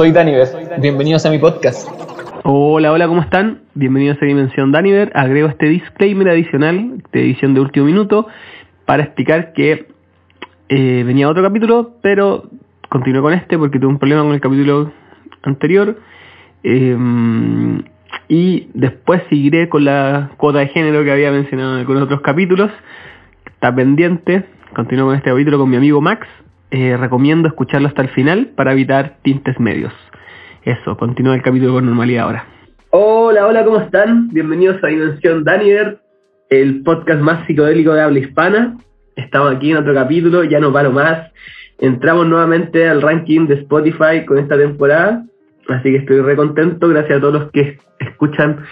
soy Daniver. Bienvenidos a mi podcast. Hola, hola, ¿cómo están? Bienvenidos a Dimensión Daniver. Agrego este disclaimer adicional de edición de último minuto para explicar que eh, venía otro capítulo, pero continué con este porque tuve un problema con el capítulo anterior. Eh, y después seguiré con la cuota de género que había mencionado en algunos otros capítulos. Está pendiente. Continúo con este capítulo con mi amigo Max. Eh, recomiendo escucharlo hasta el final para evitar tintes medios. Eso, continúa el capítulo con normalidad ahora. Hola, hola, ¿cómo están? Bienvenidos a Dimensión Daniver, el podcast más psicodélico de habla hispana. Estamos aquí en otro capítulo, ya no paro más. Entramos nuevamente al ranking de Spotify con esta temporada Así que estoy re contento, gracias a todos los que escuchan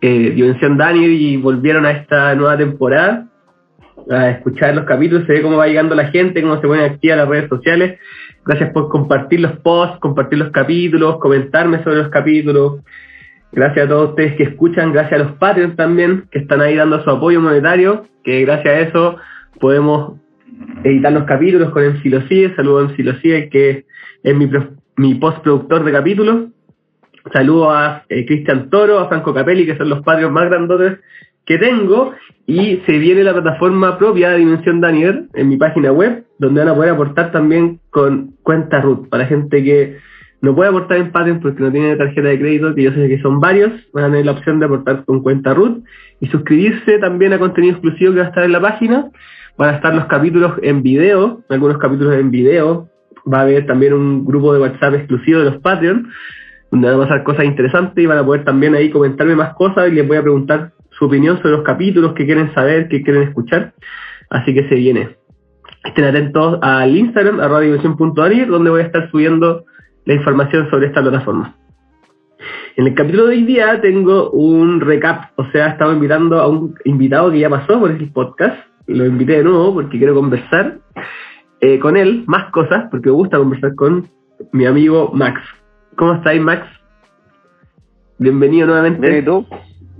eh, Dimensión Daniel y volvieron a esta nueva temporada a escuchar los capítulos, se ve cómo va llegando la gente, cómo se ponen activas las redes sociales. Gracias por compartir los posts, compartir los capítulos, comentarme sobre los capítulos. Gracias a todos ustedes que escuchan, gracias a los Patreons también, que están ahí dando su apoyo monetario, que gracias a eso podemos editar los capítulos con el Silosí. Saludos a Silosí, que es mi, mi postproductor de capítulos. Saludo a eh, Cristian Toro, a Franco Capelli, que son los padres más grandotes que tengo. Y se viene la plataforma propia de Dimensión Daniel en mi página web, donde van a poder aportar también con cuenta root. Para gente que no puede aportar en Patreon porque no tiene tarjeta de crédito, que yo sé que son varios, van a tener la opción de aportar con cuenta root y suscribirse también a contenido exclusivo que va a estar en la página. Van a estar los capítulos en video, algunos capítulos en video, va a haber también un grupo de WhatsApp exclusivo de los Patreon, donde van a pasar cosas interesantes y van a poder también ahí comentarme más cosas y les voy a preguntar su opinión sobre los capítulos, que quieren saber, que quieren escuchar. Así que se viene. Estén atentos al Instagram, a radiodimensión.ari, donde voy a estar subiendo la información sobre esta plataforma. En el capítulo de hoy día tengo un recap, o sea, estaba invitando a un invitado que ya pasó por el podcast, lo invité de nuevo porque quiero conversar eh, con él más cosas, porque me gusta conversar con mi amigo Max. ¿Cómo estáis, Max? Bienvenido nuevamente. Bien.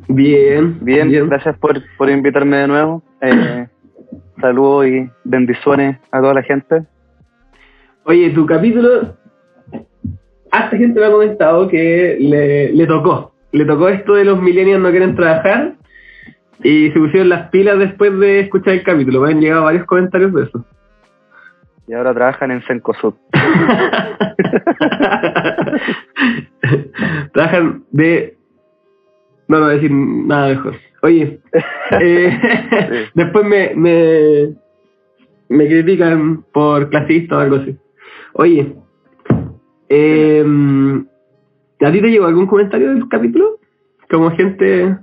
Bien, bien. gracias por, por invitarme de nuevo. Eh, saludos y bendiciones a toda la gente. Oye, tu capítulo, hasta gente me ha comentado que le, le tocó. Le tocó esto de los millennials no quieren trabajar y se pusieron las pilas después de escuchar el capítulo. Me han llegado varios comentarios de eso. Y ahora trabajan en Sencosud. trabajan de... No, no voy a decir nada mejor. Oye, eh, después me, me, me critican por clasista o algo así. Oye, eh, ¿a ti te llegó algún comentario del capítulo? Como gente...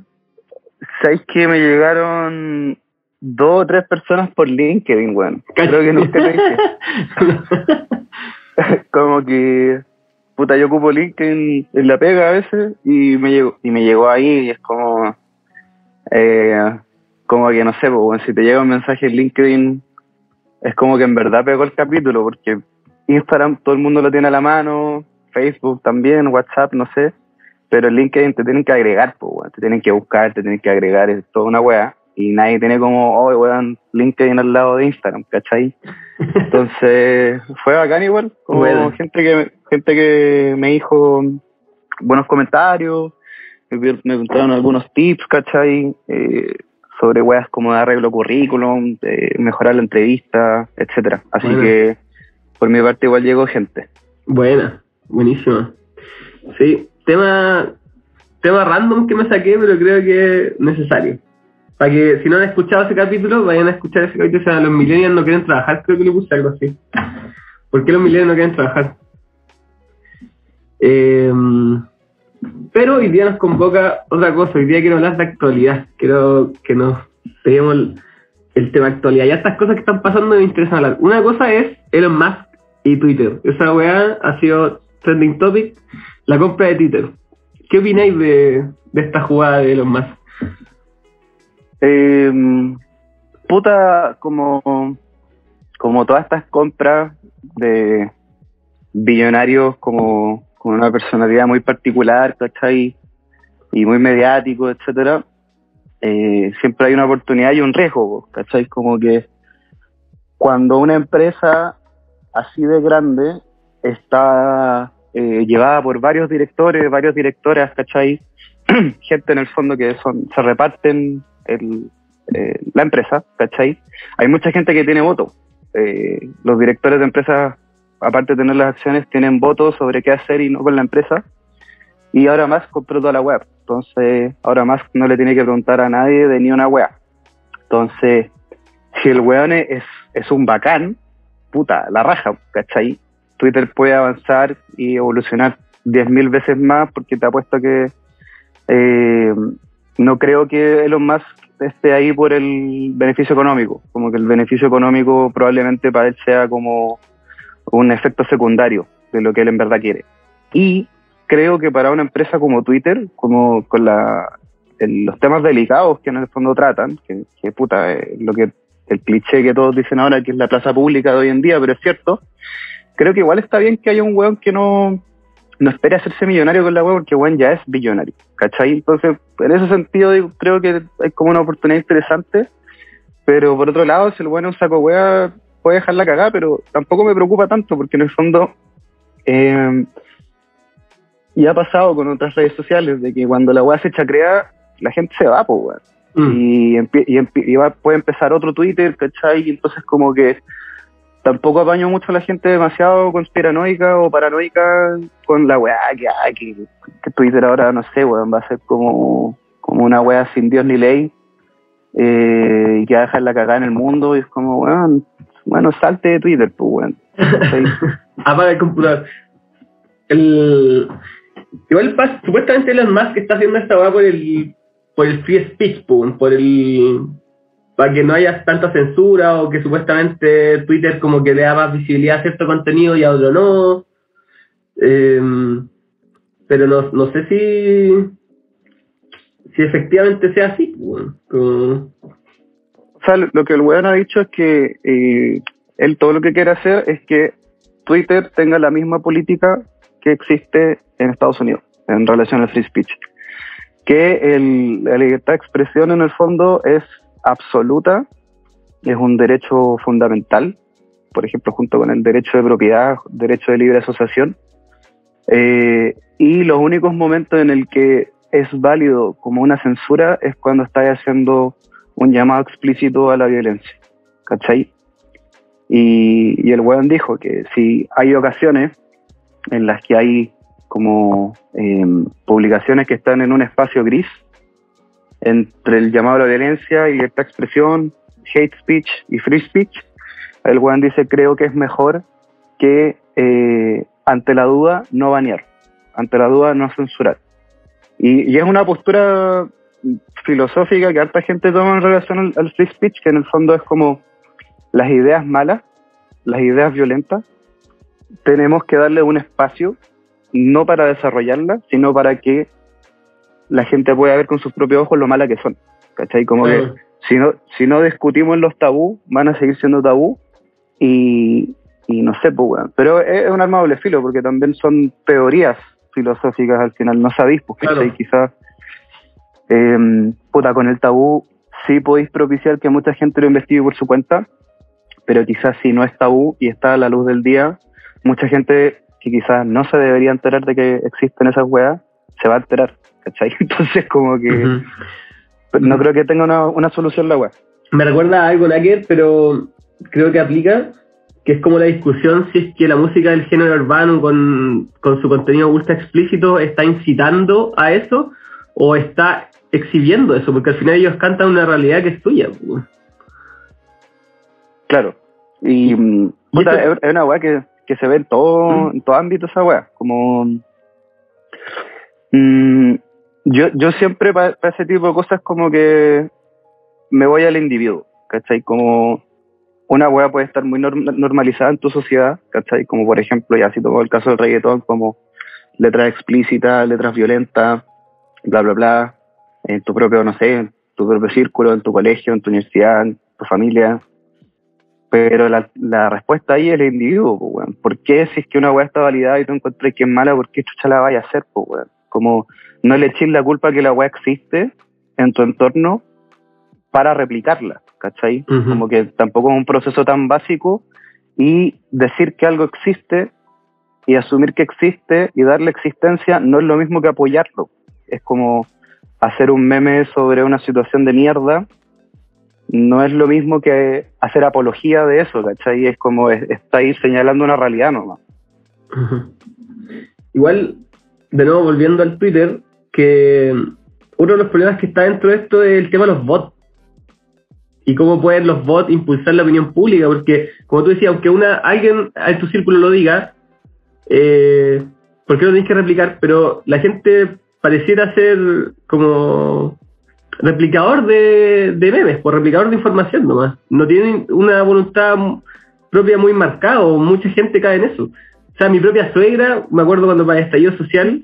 ¿Sabéis que me llegaron dos o tres personas por LinkedIn, weón. Creo que nunca lo hice. como que, puta, yo ocupo LinkedIn en la pega a veces y me llegó, y me llegó ahí y es como, eh, como que no sé, si te llega un mensaje en LinkedIn, es como que en verdad pegó el capítulo, porque Instagram todo el mundo lo tiene a la mano, Facebook también, WhatsApp, no sé, pero en LinkedIn te tienen que agregar, te tienen que buscar, te tienen que agregar, es toda una wea y nadie tiene como, oh, weón, LinkedIn al lado de Instagram, ¿cachai? Entonces, fue bacán igual, como gente que gente que me dijo buenos comentarios, me, preguntaron algunos tips, ¿cachai? Eh, sobre weas como de arreglo currículum, de mejorar la entrevista, etcétera. Así que, por mi parte, igual llegó gente. Buena, buenísima. Sí, tema, tema random que me saqué, pero creo que es necesario. Para que si no han escuchado ese capítulo, vayan a escuchar ese capítulo. O sea, los millennials no quieren trabajar, creo que le puse algo así. ¿Por qué los millennials no quieren trabajar? Eh, pero hoy día nos convoca otra cosa. Hoy día quiero hablar de actualidad. Quiero que nos peguemos el, tema actualidad. Y estas cosas que están pasando me interesan hablar. Una cosa es Elon Musk y Twitter. Esa weá ha sido trending topic. La compra de Twitter. ¿Qué opináis de esta jugada de Elon Musk? Eh, puta, como, como todas estas compras de billonarios como con una personalidad muy particular, ¿cachai? Y muy mediático, etcétera, eh, siempre hay una oportunidad y un riesgo, ¿cachai? Como que cuando una empresa así de grande está eh, llevada por varios directores, varios directoras, ¿cachai? Gente en el fondo que son, se reparten el, eh, la empresa, ¿cachai? Hay mucha gente que tiene voto. Eh, los directores de empresas, aparte de tener las acciones, tienen voto sobre qué hacer y no con la empresa. Y ahora más compró toda la web. Entonces, ahora más no le tiene que preguntar a nadie de ni una web. Entonces, si el weón es, es un bacán, puta, la raja, ¿cachai? Twitter puede avanzar y evolucionar 10.000 veces más porque te apuesto que eh, no creo que Elon Musk esté ahí por el beneficio económico, como que el beneficio económico probablemente para él sea como un efecto secundario de lo que él en verdad quiere. Y creo que para una empresa como Twitter, como con la, los temas delicados que en el fondo tratan, que, puta, eh, lo que el cliché que todos dicen ahora que es la plaza pública de hoy en día, pero es cierto, creo que igual está bien que haya un weón que no, no espere hacerse millonario con la web porque weón ya es billonario, ¿cachai? Entonces, en ese sentido creo que hay como una oportunidad interesante, pero por otro lado, si el weón es un saco wea, puede dejarla cagar, pero tampoco me preocupa tanto porque en el fondo... Eh, y ha pasado con otras redes sociales de que cuando la wea se chacrea, la gente se va, pues, weón. Mm. Y, y, va, puede empezar otro Twitter, ¿cachai? Y entonces como que tampoco apaño mucho a la gente demasiado conspiranoica o paranoica con la weá que, hay, que, Twitter ahora, no sé, weón, va a ser como, como una weá sin Dios ni ley eh, y que va a dejar la cagada en el mundo y es como, weón, bueno, salte de Twitter, pues, weón. Apaga el computador. El... Igual, supuestamente Elon Musk está haciendo esta weá por el por el free speech, por el para que no haya tanta censura o que supuestamente Twitter como que le da más visibilidad a cierto contenido y a otro no. Em, pero no, no sé si si efectivamente sea así. O sea, lo que el weón ha dicho es que eh, él todo lo que quiere hacer es que Twitter tenga la misma política que existe en Estados Unidos en relación al free speech que el, la libertad de expresión en el fondo es absoluta, es un derecho fundamental, por ejemplo, junto con el derecho de propiedad, derecho de libre asociación, eh, y los únicos momentos en el que es válido como una censura es cuando está haciendo un llamado explícito a la violencia, ¿cachai? Y, y el weón dijo que si hay ocasiones en las que hay como eh, publicaciones que están en un espacio gris entre el llamado a la violencia y esta expresión, hate speech y free speech. El Juan dice, creo que es mejor que eh, ante la duda no banear, ante la duda no censurar. Y, es una postura filosófica que harta gente toma en relación al, al free speech, que en el fondo es como las ideas malas, las ideas violentas, tenemos que darle un espacio no para desarrollarla, sino para que la gente pueda ver con sus propios ojos lo mala que son. ¿Cachai? Como que si no, si no discutimos los tabú, van a seguir siendo tabú y, y no sé, pues, bueno. Pero es un arma doble filo, porque también son teorías filosóficas al final, no sabéis, pues, Quizás, eh, puta, con el tabú sí podéis propiciar que mucha gente lo investigue por su cuenta, pero quizás si no es tabú y está a la luz del día, mucha gente que quizás no se debería enterar de que existen esas weas, se va a enterar, ¿cachai? Entonces como que no creo que tenga una, solución la wea. Me recuerda a algo Nacker, pero creo que aplica, que es como la discusión si es que la música del género urbano con, su contenido ultra explícito está incitando a eso o está exhibiendo eso, porque al final ellos cantan una realidad que es tuya. Claro. Y, mm, es una weá que que se ve en todo, mm. en todo ámbito esa weá. Como. Mm, yo, yo siempre para ese tipo de cosas como que me voy al individuo, ¿cachai? Como una weá puede estar muy normalizada en tu sociedad, ¿cachai? Como por ejemplo, ya si tomo el caso del reggaetón, como letras explícitas, letras violentas, bla, bla, bla, en tu propio, no sé, en tu propio círculo, en tu colegio, en tu universidad, en tu familia, pero la, la respuesta ahí es el individuo, pues, weón. ¿Por qué si es que una weá está validada y tú encuentras que es mala, por qué chucha la vaya a hacer, pues, weón? Como no le eches la culpa que la weá existe en tu entorno para replicarla, ¿cachai? Como que tampoco es un proceso tan básico y decir que algo existe y asumir que existe y darle existencia no es lo mismo que apoyarlo. Es como hacer un meme sobre una situación de mierda, no es lo mismo que hacer apología de eso, ¿cachai? Es como es- está ahí señalando una realidad nomás. Igual, de nuevo volviendo al Twitter, que uno de los problemas que está dentro de esto es el tema de los bots. Y cómo pueden los bots impulsar la opinión pública, porque como tú decías, aunque una alguien en tu círculo lo diga, eh, ¿por qué lo tienes que replicar? Pero la gente pareciera ser como replicador de, de memes, por replicador de información nomás. No tienen una voluntad propia muy marcada, mucha gente cae en eso. O sea, mi propia suegra, me acuerdo cuando para el estallido social,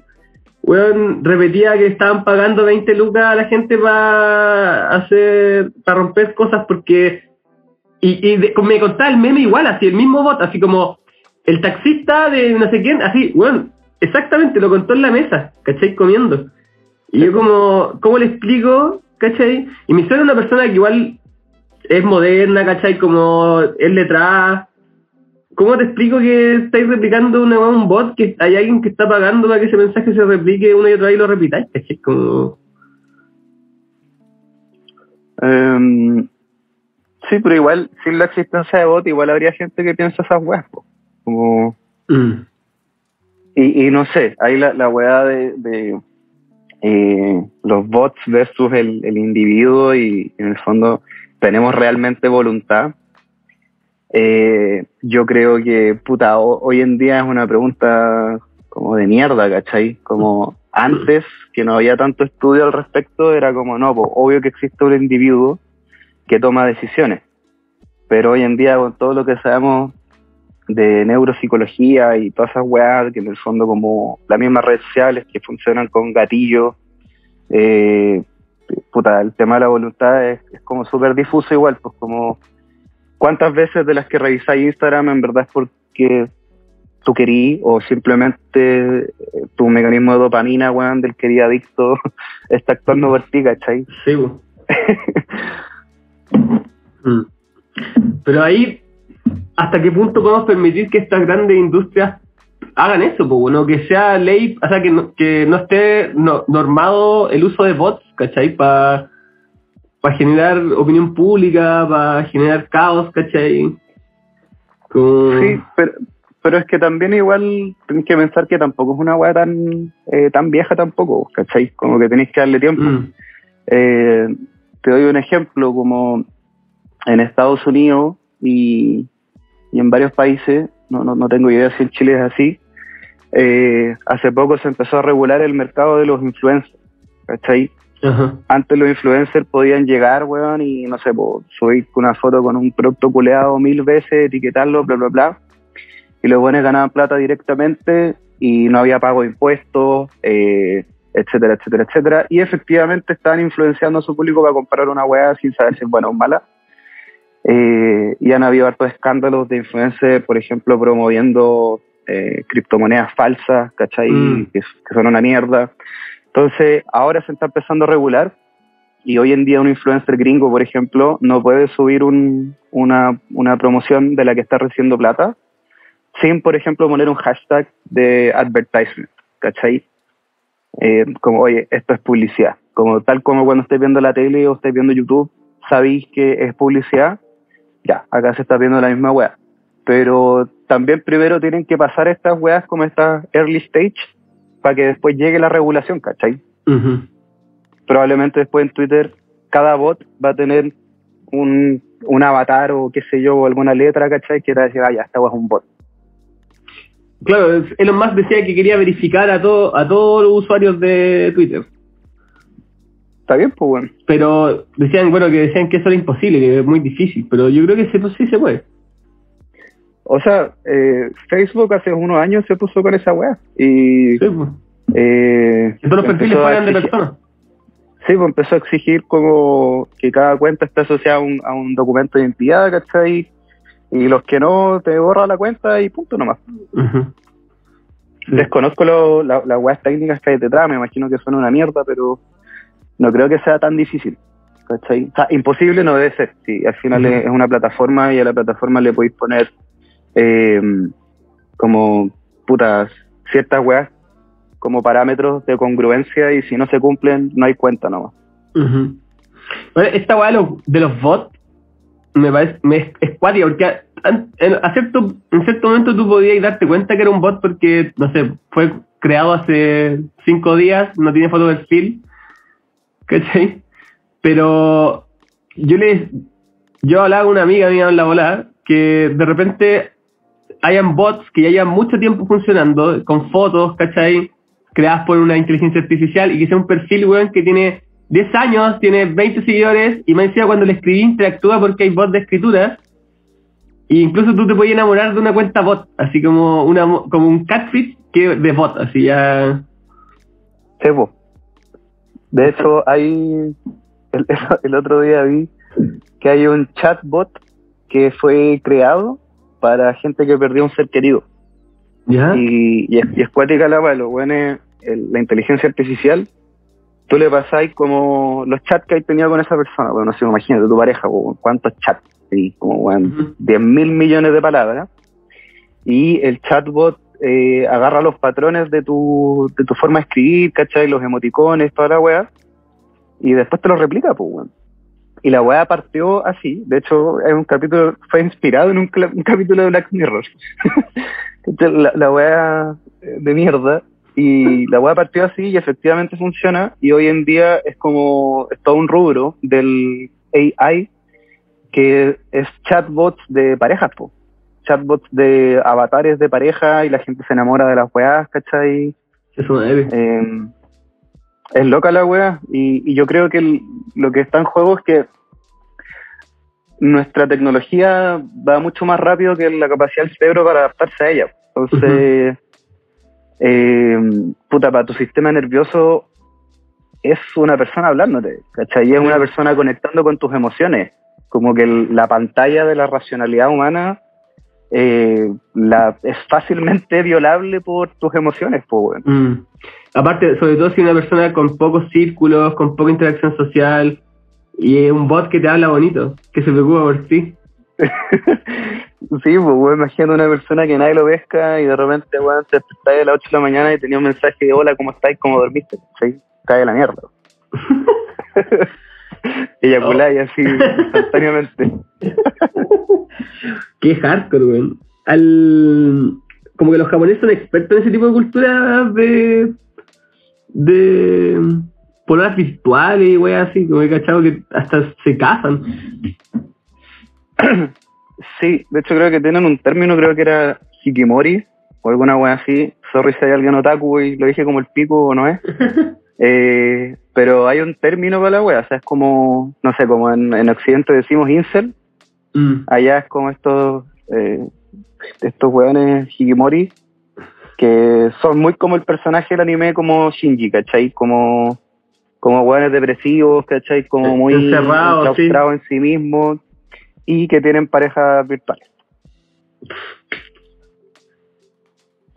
weón, repetía que estaban pagando 20 lucas a la gente para hacer, para romper cosas porque, y, y me contaba el meme igual, así, el mismo bot, así como, el taxista de no sé quién, así, weón, exactamente, lo contó en la mesa, ¿cachai? Comiendo. Y yo como, ¿cómo le explico? ¿Cachai? Y mi suegra es una persona que igual es moderna, ¿cachai? Como es letrada. ¿Cómo te explico que estáis replicando una, un bot que hay alguien que está pagando para que ese mensaje se replique una y otra vez y lo repitáis? ¿Cachai? Como... Em, sí, pero igual, sin la existencia de bot, igual habría gente que piensa esas weas. Como, Mm. y, y no sé, ahí la, la de, de, eh, los bots versus el, el individuo y en el fondo tenemos realmente voluntad. Eh, yo creo que, puta, ho- hoy en día es una pregunta como de mierda, ¿cachai? Como antes, que no había tanto estudio al respecto, era como, no, pues obvio que existe un individuo que toma decisiones. Pero hoy en día, con todo lo que sabemos de neuropsicología y todas esas weas, que en el fondo como las mismas redes sociales que funcionan con gatillos, eh, puta, el tema de la voluntad es, es como súper difuso igual, pues como cuántas veces de las que revisáis Instagram en verdad es porque tú querí o simplemente eh, tu mecanismo de dopamina, weón, del quería adicto está actuando por ti, ¿cachai? Sí, po. Mm. Pero ahí, ¿hasta qué punto podemos permitir que estas grandes industrias hagan eso? Po, ¿no? Que sea ley, o sea, que no, que no esté no- normado el uso de bots, ¿cachai? Para generar opinión pública, para generar caos, ¿cachai? Como- Sí, pero, pero es que también igual tenéis que pensar que tampoco es una weá tan, eh, tan vieja tampoco, ¿cachai? Como que tenéis que darle tiempo. Mm, Eh, te doy un ejemplo, como en Estados Unidos y, y en varios países, no, no, no tengo idea si en Chile es así, eh, hace poco se empezó a regular el mercado de los influencers, ¿cachai? Ajá. Antes los influencers podían llegar, weón, y no sé, po, subir una foto con un producto culeado mil veces, etiquetarlo, bla, bla, bla. Y los buenos ganaban plata directamente y no había pago de impuestos, eh, etcétera, etcétera, etcétera. Y efectivamente estaban influenciando a su público para comprar una weá sin saber si es buena o mala. Eh, y han habido hartos escándalos de influencers, por ejemplo, promoviendo eh, criptomonedas falsas, ¿cachai? Mm. Que, que son una mierda. Entonces, ahora se está empezando a regular y hoy en día un influencer gringo, por ejemplo, no puede subir un- una, una promoción de la que está recibiendo plata sin, por ejemplo, poner un hashtag de advertisement, ¿cachai? Eh, como, oye, esto es publicidad. Como tal como cuando estés viendo la tele o estés viendo YouTube, sabéis que es publicidad, ya, acá se está viendo la misma wea. Pero también primero tienen que pasar estas weas como estas early stage para que después llegue la regulación, ¿cachai? Probablemente después en Twitter cada bot va a tener un, un avatar o qué sé yo, o alguna letra, ¿cachai? Que era decir, ah, ya, esta es un bot. Claro, Elon Musk decía que quería verificar a, todo, a todos los usuarios de Twitter. Está bien, pues bueno. Pero decían, bueno, que decían que eso era imposible, que es muy difícil, pero yo creo que sí, pues, sí se puede. O sea, eh, Facebook hace unos años se puso con esa wea. Y Sí, pues. eh, todos los perfiles fueran de personas. Sí, pues empezó a exigir como que cada cuenta esté asociada a un, a un documento de identidad, ¿cachai? Y los que no, te borra la cuenta y punto nomás. Sí. Desconozco lo- la- las weas técnicas que hay detrás, me imagino que son una mierda, pero no creo que sea tan difícil. ¿cachai? O sea, imposible no debe ser, sí, al final es una plataforma y a la plataforma le podéis poner eh, como putas ciertas weas como parámetros de congruencia y si no se cumplen no hay cuenta nomás. Bueno, esta weá de los, bots me parece me es, porque a, cierto, en cierto momento tú podías darte cuenta que era un bot porque, no sé, fue creado hace cinco días, no tiene foto de perfil, ¿cachai? Pero yo les yo hablaba con una amiga mía en la volada que de repente hayan bots que ya llevan mucho tiempo funcionando con fotos, ¿cachai? Creadas por una inteligencia artificial y que sea un perfil, weón, que tiene 10 años, tiene 20 seguidores y me decía cuando le escribí interactúa porque hay bots de escritura e incluso tú te puedes enamorar de una cuenta bot, así como una mo- como un catfish que de bot, así ya... Sí, po. De hecho, hay. El, el otro día vi que hay un chatbot que fue creado para gente que perdió un ser querido. ¿Ya? Y, y, es, y es cuática la wea, lo bueno es el- la inteligencia artificial. Tú le pasáis como los chats que hay tenido con esa persona. Bueno, no sé, imagínate tu pareja, cuántos chats. Y como, bueno, Ujú. 10 mil millones de palabras. Y el chatbot eh, agarra los patrones de tu, de tu forma de escribir, ¿cachai? Los emoticones, toda la weá. Y después te lo replica, pues, weón. Y la weá partió así. De hecho, es un capítulo, fue inspirado en un, un capítulo de Black Mirror. La, la weá eh, de mierda. Y la weá partió así y efectivamente funciona. Y hoy en día es como, es todo un rubro del AI que es chatbots de parejas, po. Chatbots de avatares de pareja y la gente se enamora de las weás, ¿cachai? Eso madre. Eh, es loca la wea y, y yo creo que el- lo que está en juego es que nuestra tecnología va mucho más rápido que la capacidad del cerebro para adaptarse a ella. Entonces, eh, puta, para tu sistema nervioso es una persona hablándote, ¿cachai? Y es una persona conectando con tus emociones. Como que el- la pantalla de la racionalidad humana eh, la, es fácilmente violable por tus emociones, pues, Mm. Aparte, sobre todo si una persona con pocos círculos, con poca interacción social, y es un bot que te habla bonito, que se preocupa por ti. Sí, pues, imagínate una persona que nadie lo pesca y de repente, weón, te despertáis a las 8 de la mañana y tenía un mensaje de hola, ¿cómo estáis? ¿Cómo dormiste? Sí, cae la mierda. Eyaculáis así instantáneamente. Qué hardcore, weón. Al... Como que los japoneses son expertos en ese tipo de cultura de... de... pololas virtuales y weas así, como he cachado que hasta se casan. Sí, de hecho creo que tienen un término, creo que era Hikimori o alguna wea así. Sorry si hay alguien otaku y lo dije como el pico o no es. Eh, pero hay un término para la wea, o sea, es como, no sé, como en, en Occidente decimos incel, Mm. allá es como estos eh, estos weones Hikimori que son muy como el personaje del anime como Shinji, ¿cachai? Como como weones depresivos, ¿cachai? Como muy Encerrados, en sí mismos y que tienen parejas virtuales.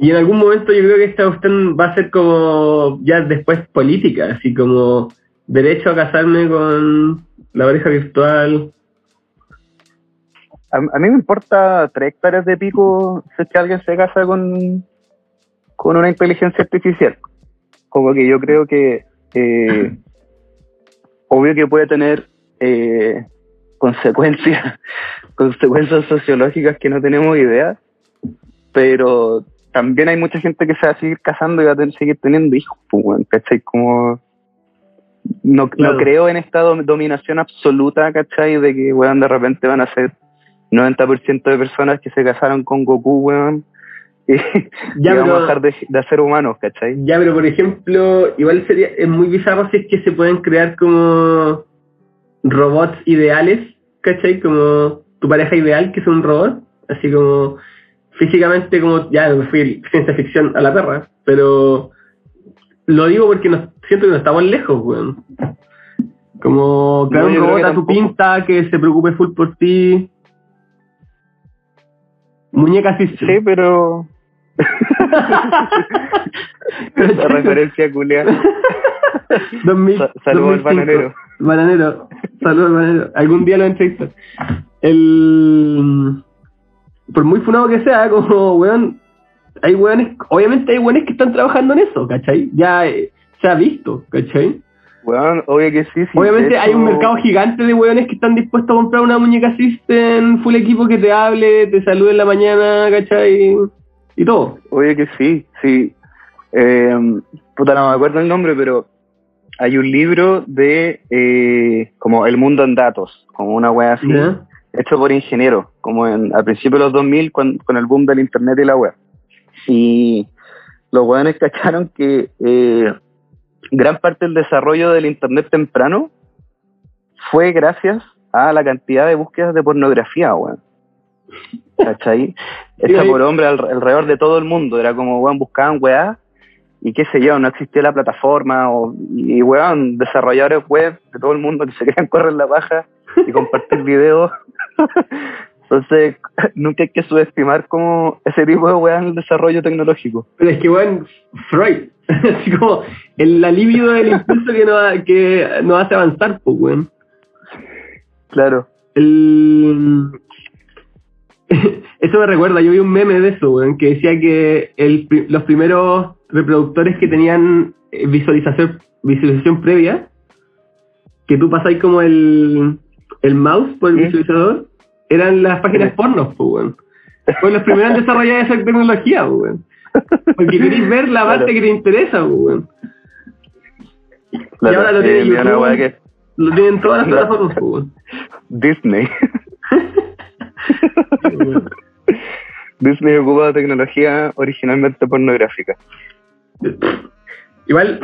Y en algún momento yo creo que esta cuestión va a ser como ya después política, así como derecho a casarme con la pareja virtual. A, a mí me importa tres hectáreas de pico si es que alguien se casa con, con una inteligencia artificial. Como que yo creo que eh, obvio que puede tener eh, consecuencias, consecuencias sociológicas que no tenemos idea, pero también hay mucha gente que se va a seguir casando y va a tener, seguir teniendo hijos, pues, weón, ¿cachai? Como no, Claro. no creo en esta dom- dominación absoluta, ¿cachai? De que, weón, de repente van a ser 90% de personas que se casaron con Goku, weón, y, Ya, y vamos pero- a dejar de, de ser humanos, ¿cachai? Ya, pero por ejemplo, igual sería, es muy bizarro si es que se pueden crear como robots ideales, ¿cachai? Como tu pareja ideal, que es un robot, así como físicamente como, ya me fui ciencia ficción a la perra, pero lo digo porque no, siento que no estamos lejos, weón. Como No, un robot que a tu pinta, que se preocupe full por ti. Muñeca sí, Sí, pero... La referencia culia. 2000, Sa- saludos al 2005. bananero. Bananero. Saludos, Manero. Algún día lo entrevistas. El. Por muy funado que sea, como, weón, hay weones, obviamente hay weones que están trabajando en eso, ¿cachai? Ya eh, se ha visto, ¿cachai? Weón, obvio que sí. sí Obviamente hay un mercado gigante de weones que están dispuestos a comprar una muñeca System, full equipo que te hable, te salude en la mañana, ¿cachai? Y todo. Obvio que sí, sí. Eh, puta, no me acuerdo el nombre, pero hay un libro de eh, como El Mundo en Datos, como una wea así. Hecho por ingenieros, como en, a principios de los 2000 con, con el boom del internet y la web. Y los weones cacharon que eh, gran parte del desarrollo del internet temprano fue gracias a la cantidad de búsquedas de pornografía, weón. ¿Cachai? Hecha por hombres al- alrededor de todo el mundo. Era como, weón, buscaban weá y qué sé yo, no existía la plataforma o, y weón, desarrolladores web de todo el mundo que se querían correr la baja y compartir videos. Entonces, nunca hay que subestimar como ese tipo de weá en el desarrollo tecnológico. Pero es que, weón, Freud. Así como el alivio del impulso que nos, que nos hace avanzar, pues, weón. Claro. El... Eso me recuerda, yo vi un meme de eso, weón, que decía que el, los primeros reproductores que tenían eh, visualización, visualización previa, que tú pasáis como el, el mouse por el ¿Sí? visualizador, eran las páginas Sí. pornos, pues, weón. Los primeros en desarrollar esa tecnología, weón. Porque queréis ver la Claro. parte que te interesa, weón. claro. y ahora lo tiene Eh, YouTube, que lo tienen todas las plataformas, weón. Disney. Disney ocupa tecnología originalmente pornográfica. Igual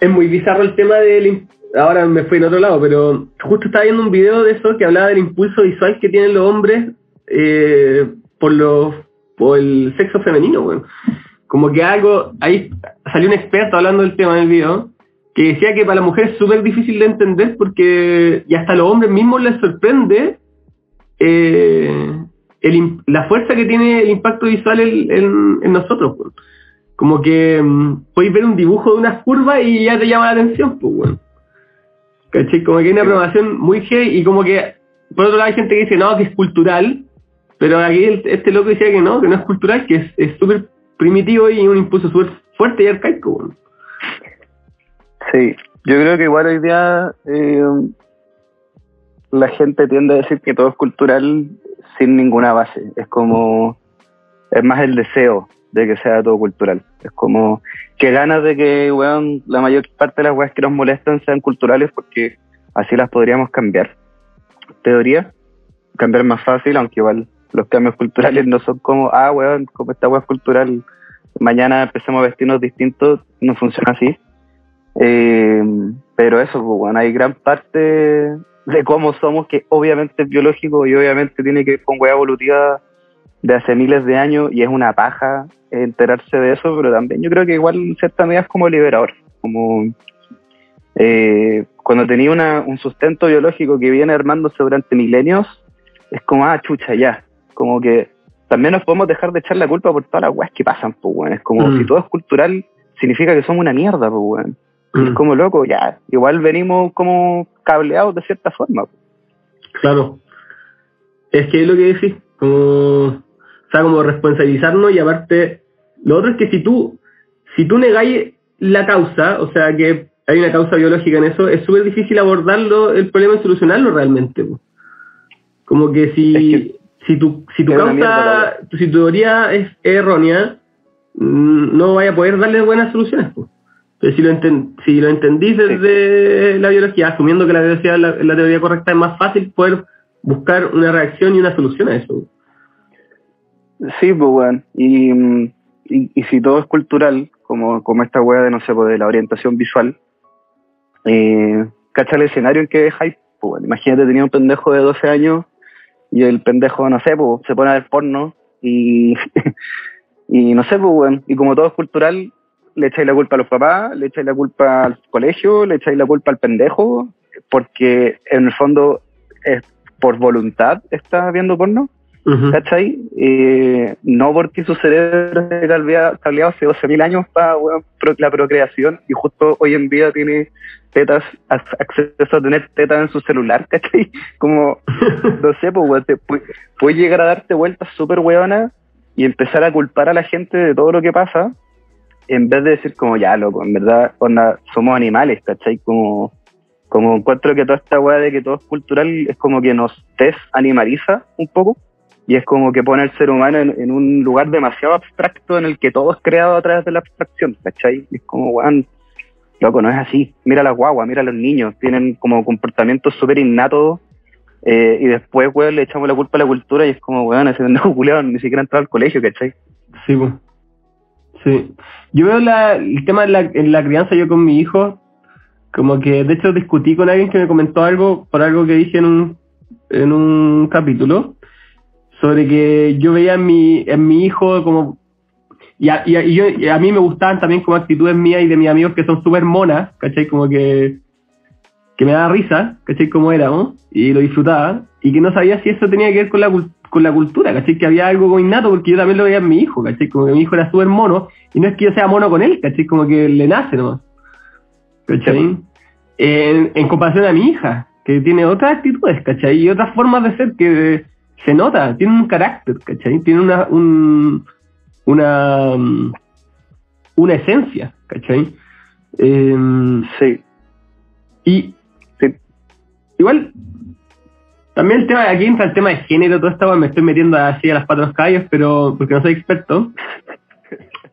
es muy bizarro el tema del... Ahora me fui en otro lado, pero justo estaba viendo un video de eso que hablaba del impulso visual que tienen los hombres eh, por los por el sexo femenino, weón. Como que algo... Ahí salió un experto hablando del tema en el video que decía que para la mujer es súper difícil de entender porque y hasta a los hombres mismos les sorprende eh, la fuerza que tiene el impacto visual en, nosotros. Como que mm, podéis ver un dibujo de unas curvas y ya te llama la atención, pues, weón. ¿Cachai? Como que hay una programación muy heavy y como que, por otro lado, hay gente que dice, no, que es cultural, pero aquí el- este loco decía que no, que no es cultural, que es- súper primitivo y un impulso súper fuerte y arcaico. Sí, yo creo que igual hoy día eh, la gente tiende a decir que todo es cultural sin ninguna base. Es como, es más el deseo de que sea todo cultural. Es como que ganas de que, weón, la mayor parte de las weas que nos molestan sean culturales porque así las podríamos cambiar. Teoría, cambiar más fácil, aunque igual los cambios culturales no son como, ah, weón, como esta wea es cultural, mañana empecemos a vestirnos distintos, no funciona así. Eh, pero eso, pues, bueno, hay gran parte de cómo somos que obviamente es biológico y obviamente tiene que ver con hueá evolutiva de hace miles de años y es una paja enterarse de eso, pero también yo creo que igual en cierta medida es como liberador, como eh, cuando tenía una, un sustento biológico que viene armándose durante milenios, es como, ah, chucha, ya, como que también nos podemos dejar de echar la culpa por todas las weas que pasan, pues, weón. Es como Mm. si todo es cultural, significa que somos una mierda, pues, weón. Mm. Es como loco, ya, igual venimos como cableados de cierta forma. Claro. Es que es lo que decís, como, o sea, como responsabilizarnos y aparte, lo otro es que si tú, si tú negáis la causa, o sea, que hay una causa biológica en eso, es súper difícil abordarlo, el problema y solucionarlo realmente. po. Como que si, Es si tu, si tu mierda causa, si tu teoría es errónea, mm, no vaya a poder darle buenas soluciones. po. Pero si lo, enten- si lo entendís desde la biología, asumiendo que la biología es la, es la teoría correcta, es más fácil poder buscar una reacción y una solución a eso. Sí, pues, weón. Y, y, si todo es cultural, como, como esta wea de, no sé, pues, de la orientación visual, eh, cacha el escenario en que dejáis, pues, weón. Imagínate, tenía un pendejo de 12 años y el pendejo, no sé, pues, se pone a ver porno y, y no sé, pues, weón. Y como todo es cultural, le echáis la culpa a los papás, le echáis la culpa al colegio, le echáis la culpa al pendejo, porque en el fondo es por voluntad está viendo porno. ¿Cachai? Eh, no porque su cerebro esté cableado, hace 12.000 años para pro- la procreación y justo hoy en día tiene tetas, ac- acceso a tener tetas en su celular, ¿cachai? Como, no sé, pues, weón, te pu- puedes llegar a darte vueltas súper weonas y empezar a culpar a la gente de todo lo que pasa en vez de decir como, ya, loco, en verdad, onda, somos animales, ¿cachai? Como, como encuentro que toda esta weá de que todo es cultural es como que nos desanimaliza un poco y es como que pone al ser humano en, un lugar demasiado abstracto en el que todo es creado a través de la abstracción, ¿cachai? Es como, weón, loco, no es así. Mira a las guaguas, mira a los niños, tienen como comportamientos súper innatos eh, y después, weón, le echamos la culpa a la cultura y es como, weón, ese pendejo culiado ni siquiera ha entrado al colegio, ¿cachai? Sí, po. sí. Yo veo la, el tema la, en la crianza yo con mi hijo, como que de hecho discutí con alguien que me comentó algo por algo que dije en un, en un capítulo, sobre que yo veía en mi, en mi hijo como... Y a, y a- y yo, y a mí me gustaban también como actitudes mías y de mis amigos que son súper monas, ¿cachai? Como que que me daba risa, ¿cachai? Como éramos, y lo disfrutaba, y que no sabía si eso tenía que ver con la, con la cultura, ¿cachai? Que había algo como innato, porque yo también lo veía en mi hijo, ¿cachai? Como que mi hijo era súper mono, y no es que yo sea mono con él, ¿cachai? Como que le nace nomás, ¿cachai? En, en comparación a mi hija, que tiene otras actitudes, ¿cachai? Y otras formas de ser que se nota, tiene un carácter, ¿cachai? Tiene una, un, una, mm, una esencia, ¿cachai? Em, Sí, y sí. igual, también el tema, aquí entra el tema de género, todo esto, me estoy metiendo así a las patas de los caballos, pero, porque no soy experto.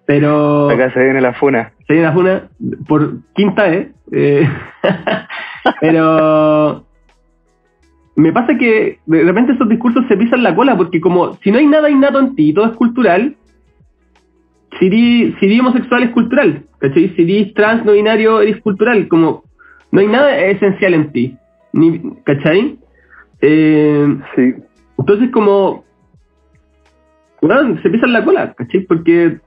Pero Acá se viene la funa. se viene la funa por quinta vez. eh, pero me pasa que de repente esos discursos se pisan la cola, porque como si no hay nada innato en ti, todo es cultural, si eres, homosexual es cultural, ¿cachai? Si eres trans no binario eres cultural, como no hay nada esencial en ti, ni, ¿cachai? Eh, Sí, entonces como, bueno, se pisan la cola, ¿cachai? Porque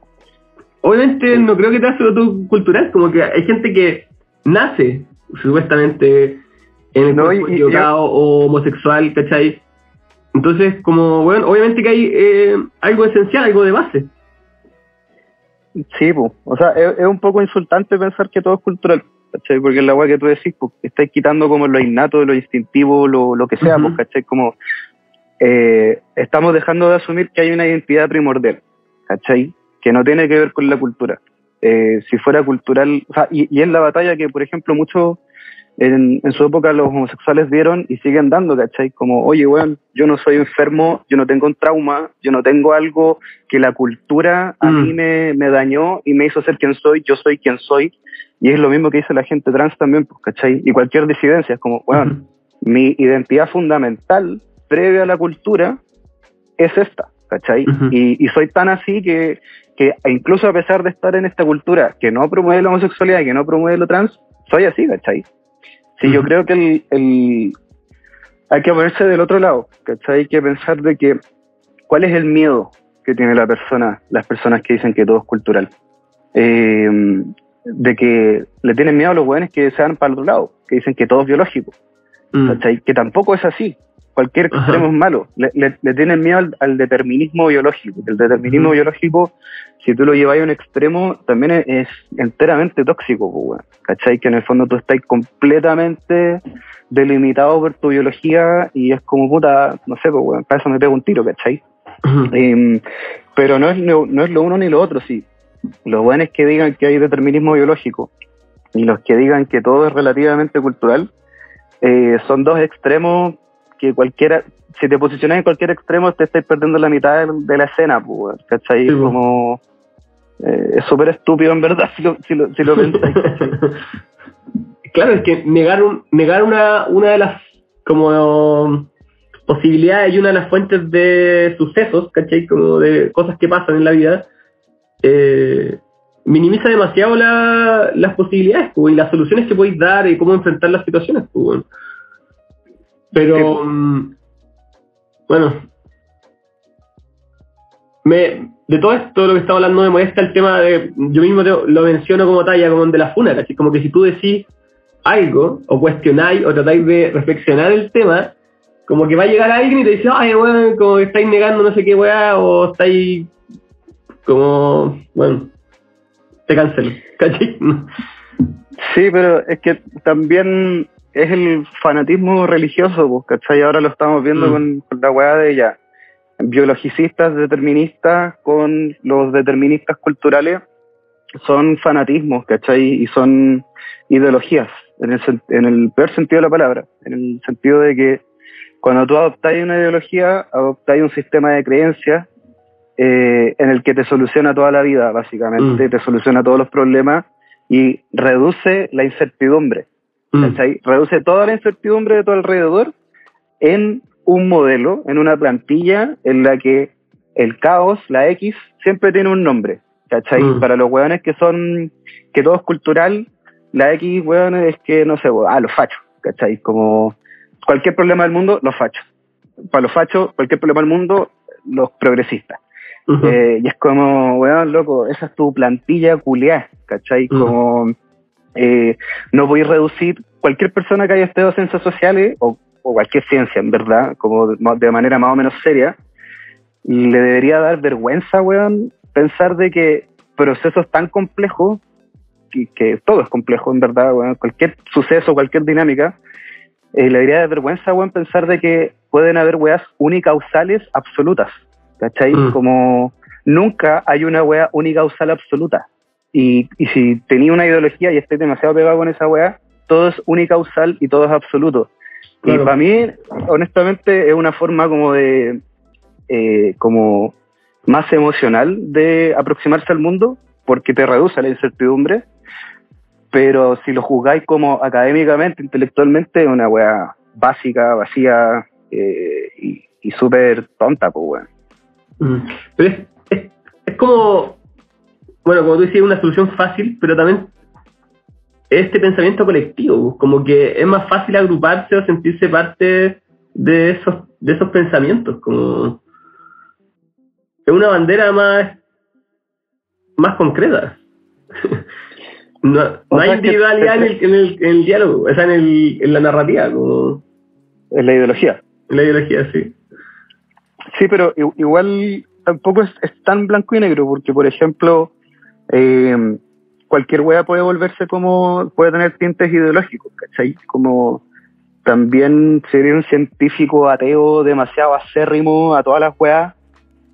obviamente no creo que te hace cultural, como que hay gente que nace supuestamente en el No, y- o homosexual, ¿cachai? Entonces, como, bueno, obviamente que hay eh, algo esencial, algo de base. Sí, pues. O sea, es, es un poco insultante pensar que todo es cultural, ¿cachai? Porque es la weá que tú decís, pues, estáis quitando como lo innato, lo instintivo, lo, lo que sea, pues, ¿cachai? Como eh, estamos dejando de asumir que hay una identidad primordial, ¿cachai? Que no tiene que ver con la cultura. Eh, si fuera cultural, o sea, y, y es la batalla que, por ejemplo, muchos en, en su época los homosexuales dieron y siguen dando, ¿cachai? Como, oye, weón, yo no soy enfermo, yo no tengo un trauma, yo no tengo algo que la cultura a Mm. mí me, me dañó y me hizo ser quien soy, yo soy quien soy. Y es lo mismo que dice la gente trans también, pues, ¿cachai? Y cualquier disidencia, es como, weón, mi identidad fundamental previa a la cultura es esta, ¿cachai? Y, y soy tan así que, que incluso a pesar de estar en esta cultura que no promueve la homosexualidad, que no promueve lo trans, soy así, ¿cachai? Sí, yo creo que el, el- hay que ponerse del otro lado, ¿cachai? Hay que pensar de que cuál es el miedo que tiene la persona, las personas que dicen que todo es cultural. Eh, de que le tienen miedo a los buenos que se van para el otro lado, que dicen que todo es biológico. Mm. ¿cachai? Que tampoco es así. Cualquier extremo es malo. Le, le- le tienen miedo al, al determinismo biológico. El determinismo biológico, si tú lo llevas a un extremo, también es, es enteramente tóxico, pues. ¿cachai? Que en el fondo tú estás completamente delimitado por tu biología y es como puta, no sé, pues, weón, para eso me pego un tiro, ¿cachai? Em, pero no es, lo, no es lo uno ni lo otro, sí. Lo bueno es que digan que hay determinismo biológico y los que digan que todo es relativamente cultural eh, son dos extremos que cualquiera, si te posicionas en cualquier extremo, te estás perdiendo la mitad de, de la escena, pues, ¿cachai? Sí, pues. Como, eh, es súper estúpido en verdad si lo, si lo, si lo pensáis. claro, es que negar un, negar una, una de las como posibilidades y una de las fuentes de sucesos, ¿cachai? Como de cosas que pasan en la vida, eh, minimiza demasiado la- las posibilidades pues, y las soluciones que podéis dar y cómo enfrentar las situaciones. pues, bueno. Pero, pues. mm, bueno, me, de todo esto, lo que estaba hablando, me molesta el tema de, yo mismo te- lo menciono como talla, como de la funa, ¿cachai? Como que si tú decís algo, o cuestionáis, o tratáis de reflexionar el tema, como que va a llegar alguien y te dice, ay, weón, como que estáis negando no sé qué weá, o estáis como, bueno, te cancelo, ¿cachai? Sí, pero es que también es el fanatismo religioso, pues, ¿cachai? Ahora lo estamos viendo Mm. con, con la weá de ella. Biologicistas deterministas con los deterministas culturales son fanatismos, ¿cachai? Y son ideologías, en el, en el peor sentido de la palabra, en el sentido de que cuando tú adoptáis una ideología, adoptáis un sistema de creencias eh, en el que te soluciona toda la vida, básicamente, Mm. te soluciona todos los problemas y reduce la incertidumbre. Mm. ¿cachai? Reduce toda la incertidumbre de tu alrededor en un modelo, en una plantilla en la que el caos, la X, siempre tiene un nombre. ¿Cachai? Mm. Para los hueones que son, que todo es cultural, la X, hueones, es que, no sé, ah, los fachos, ¿cachai? Como cualquier problema del mundo, los fachos. Para los fachos, cualquier problema del mundo, los progresistas. Eh, y es como, weón, loco, esa es tu plantilla culiá, ¿cachai? Mm. Como, eh, no voy a reducir cualquier persona que haya estudiado ciencias sociales, o, o cualquier ciencia, en verdad, como de, de manera más o menos seria, le debería dar vergüenza, weón, pensar de que procesos tan complejos, que, que todo es complejo, en verdad, weón, cualquier suceso, cualquier dinámica, eh, le debería dar vergüenza, weón, pensar de que pueden haber weas unicausales absolutas, ¿cachai? Mm. Como nunca hay una wea unicausal absoluta. Y, y si tenía una ideología y estoy demasiado pegado con esa wea, todo es unicausal y todo es absoluto. Claro. Y para mí, honestamente, es una forma como de, eh, como más emocional de aproximarse al mundo, porque te reduce la incertidumbre, pero si lo juzgáis como académicamente, intelectualmente, es una wea básica, vacía eh, y, y súper tonta, pues weón. Mm. Pero es, es, es como, bueno, como tú decías, una solución fácil, pero también este pensamiento colectivo, como que es más fácil agruparse o sentirse parte de esos, de esos pensamientos, como es una bandera más, más concreta. no no hay individualidad en el, en, el, en el diálogo, o sea, en, el, en la narrativa, como Es la ideología. en la ideología, sí. Sí, pero igual tampoco es, es tan blanco y negro, porque por ejemplo, eh, cualquier wea puede volverse como, puede tener tintes ideológicos, ¿cachai? Como también sería un científico ateo demasiado acérrimo a todas las weas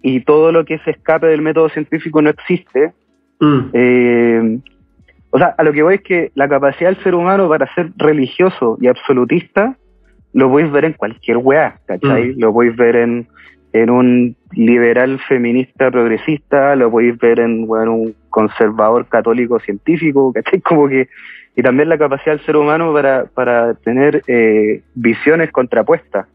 y todo lo que se escape del método científico no existe. Mm, Eh, o sea, a lo que voy es que la capacidad del ser humano para ser religioso y absolutista lo podéis ver en cualquier weá, ¿cachai? Mm. Lo podéis ver en, en un liberal feminista progresista, lo podéis ver en bueno, un conservador católico científico, ¿cachai? Como que, y también la capacidad del ser humano para, para tener eh, visiones contrapuestas,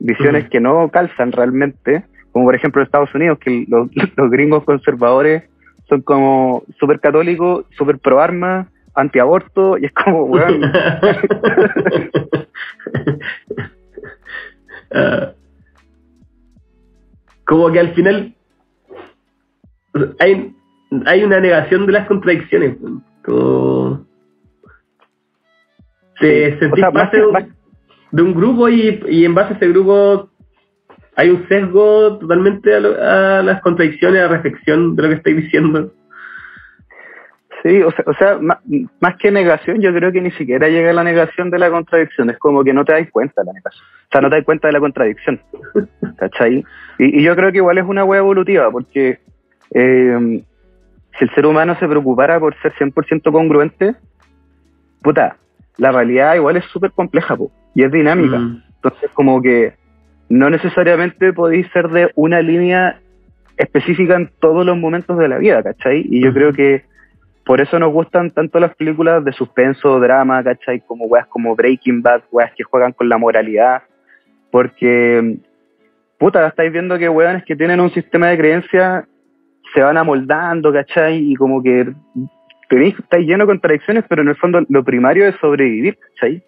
visiones que no calzan realmente, como por ejemplo en Estados Unidos, que los, los gringos conservadores son como súper católicos, súper pro armas, antiaborto, y es como, weón, Ah, como que al final hay, hay una negación de las contradicciones. Como te Sí, sentís o sea, más parte que- de, un, más- de un grupo y, y en base a ese grupo hay un sesgo totalmente a, lo- a las contradicciones, a la reflexión de lo que estáis diciendo. Sí, o sea, o sea más, que negación, yo creo que ni siquiera llega a la negación de la contradicción, es como que no te das cuenta de la negación. O sea, no te das cuenta de la contradicción. ¿Cachai? Y, y yo creo que igual es una wea evolutiva, porque eh, si el ser humano se preocupara por ser 100% congruente, puta, la realidad igual es súper compleja, po, y es dinámica. Mm, Entonces, como que no necesariamente podéis ser de una línea específica en todos los momentos de la vida, ¿cachai? Y yo Ujú. creo que por eso nos gustan tanto las películas de suspenso, drama, ¿cachai? Como weas como Breaking Bad, weas que juegan con la moralidad, porque, puta, estáis viendo que weones que tienen un sistema de creencias se van amoldando, ¿cachai? Y como que tenéis, estáis lleno de contradicciones, pero en el fondo lo primario es sobrevivir, ¿cachai?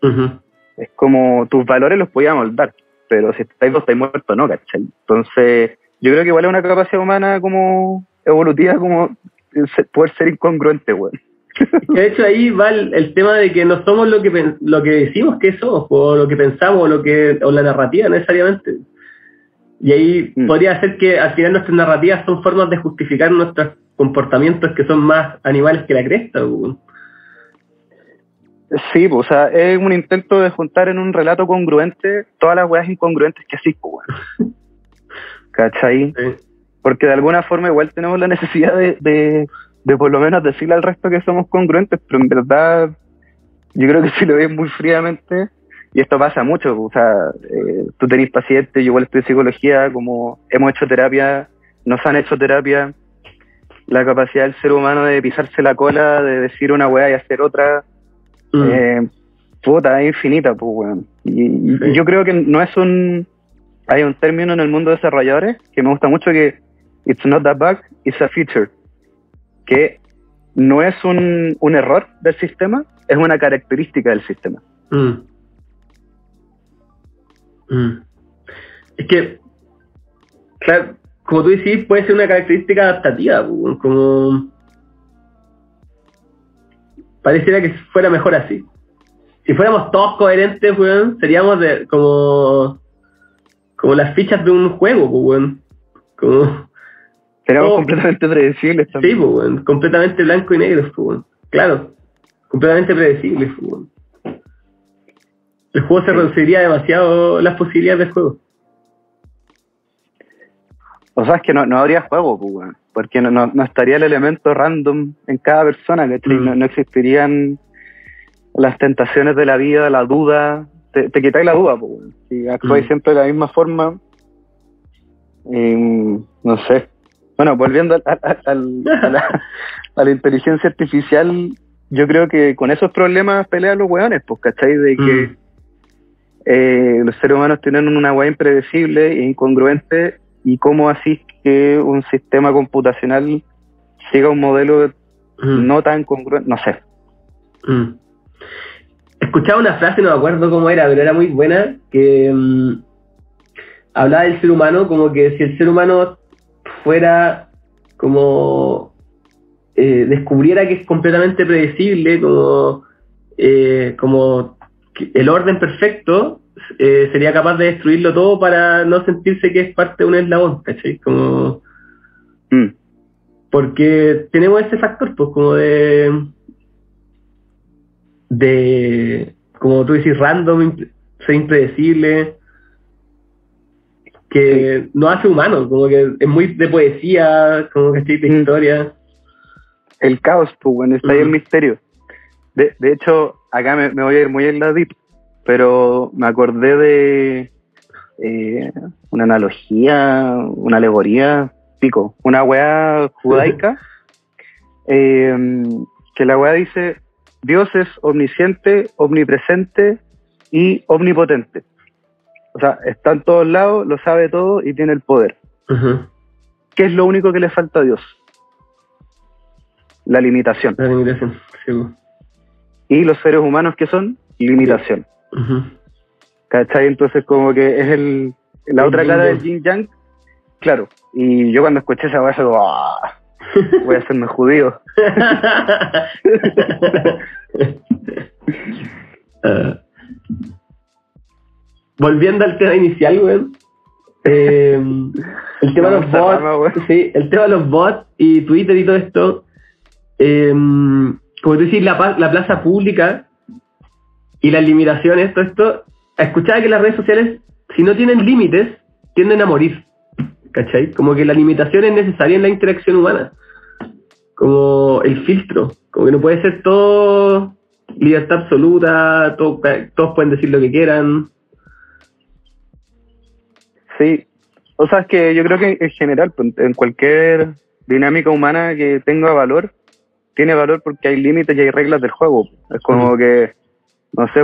Es como tus valores los podías moldar, pero si estáis vos, estáis muertos, no, ¿cachai? Entonces, yo creo que igual es una capacidad humana como evolutiva, como poder ser incongruente, weón. de hecho ahí va el, el, tema de que no somos lo que lo que decimos que somos, o lo que pensamos, o lo que, o la narrativa necesariamente. Y ahí mm. podría ser que al final nuestras narrativas son formas de justificar nuestros comportamientos que son más animales que la cresta. Sí, pues, o sea, es un intento de juntar en un relato congruente todas las weas incongruentes que así, pues, ¿Cachai? Porque de alguna forma igual tenemos la necesidad de, de, por lo menos decirle al resto que somos congruentes, pero en verdad yo creo que si lo ves muy fríamente, y esto pasa mucho, o sea, eh, tú tenés pacientes, yo igual estoy en psicología, como hemos hecho terapia, nos han hecho terapia, la capacidad del ser humano de pisarse la cola, de decir una weá y hacer otra, mm. eh, puta, es infinita, pues, weón. Y, yo creo que no es un... Hay un término en el mundo de desarrolladores que me gusta mucho que it's not a bug, it's a feature. Que no es un, un error del sistema, es una característica del sistema. Mm. Mm. Es que, claro, como tú decís, puede ser una característica adaptativa, como pareciera que fuera mejor así. Si fuéramos todos coherentes, seríamos de, como como las fichas de un juego, weón. Como seríamos completamente predecibles también. Sí, completamente blanco y negro, weón. Claro, completamente predecibles, weón. El juego se reduciría demasiado las posibilidades del juego. O sea, es que no, no habría juego, pues, porque no, no, estaría el elemento random en cada persona, mm. No, existirían las tentaciones de la vida, la duda. Te, quitáis la duda, pues, Si actuáis mm. siempre de la misma forma, no sé. Bueno, volviendo a, la, inteligencia artificial, yo creo que con esos problemas pelean los weones, pues, ¿cachai? De que mm. Eh, los seres humanos tienen una weá impredecible e incongruente y cómo así que un sistema computacional siga un modelo mm. no tan congruente, no sé. Mm. Escuchaba una frase, no me acuerdo cómo era, pero era muy buena, que mm, hablaba del ser humano como que si el ser humano fuera como eh, descubriera que es completamente predecible, como, eh, como el orden perfecto, eh, sería capaz de destruirlo todo para no sentirse que es parte de un eslabón, ¿cachai? Como... Mm. Porque tenemos ese factor, pues, como de... De... Como tú dices, random, ser impredecible, que no hace humano, como que es muy de poesía, como que de mm. historia. El caos, pues, bueno, está ahí el mm. misterio. De, de hecho, acá me, me voy a ir muy en la deep, pero me acordé de eh, una analogía, una alegoría, pico, una weá judaica, eh, que la weá dice, Dios es omnisciente, omnipresente y omnipotente. O sea, está en todos lados, lo sabe todo y tiene el poder. ¿Qué es lo único que le falta a Dios? La limitación. La limitación, sí. Y los seres humanos, ¿qué son? Limitación. ¿Cachai? Entonces como que es el, la otra cara del Jin Yang. Claro. Y yo cuando escuché esa voz, ¡ah! voy a hacerme judío. Ah. volviendo al tema inicial, weón. Eh, el tema de los bots, sí, el tema de los bots y Twitter y todo esto, eh, como tú decís, la, la plaza pública y las limitaciones, todo esto, escuchaba que las redes sociales, si no tienen límites, tienden a morir. ¿Cachai? Como que la limitación es necesaria en la interacción humana. Como el filtro. Como que no puede ser todo libertad absoluta, todo, todos pueden decir lo que quieran. Sí. O sea, es que yo creo que en general, en cualquier dinámica humana que tenga valor, tiene valor porque hay límites y hay reglas del juego. Es como que no sé,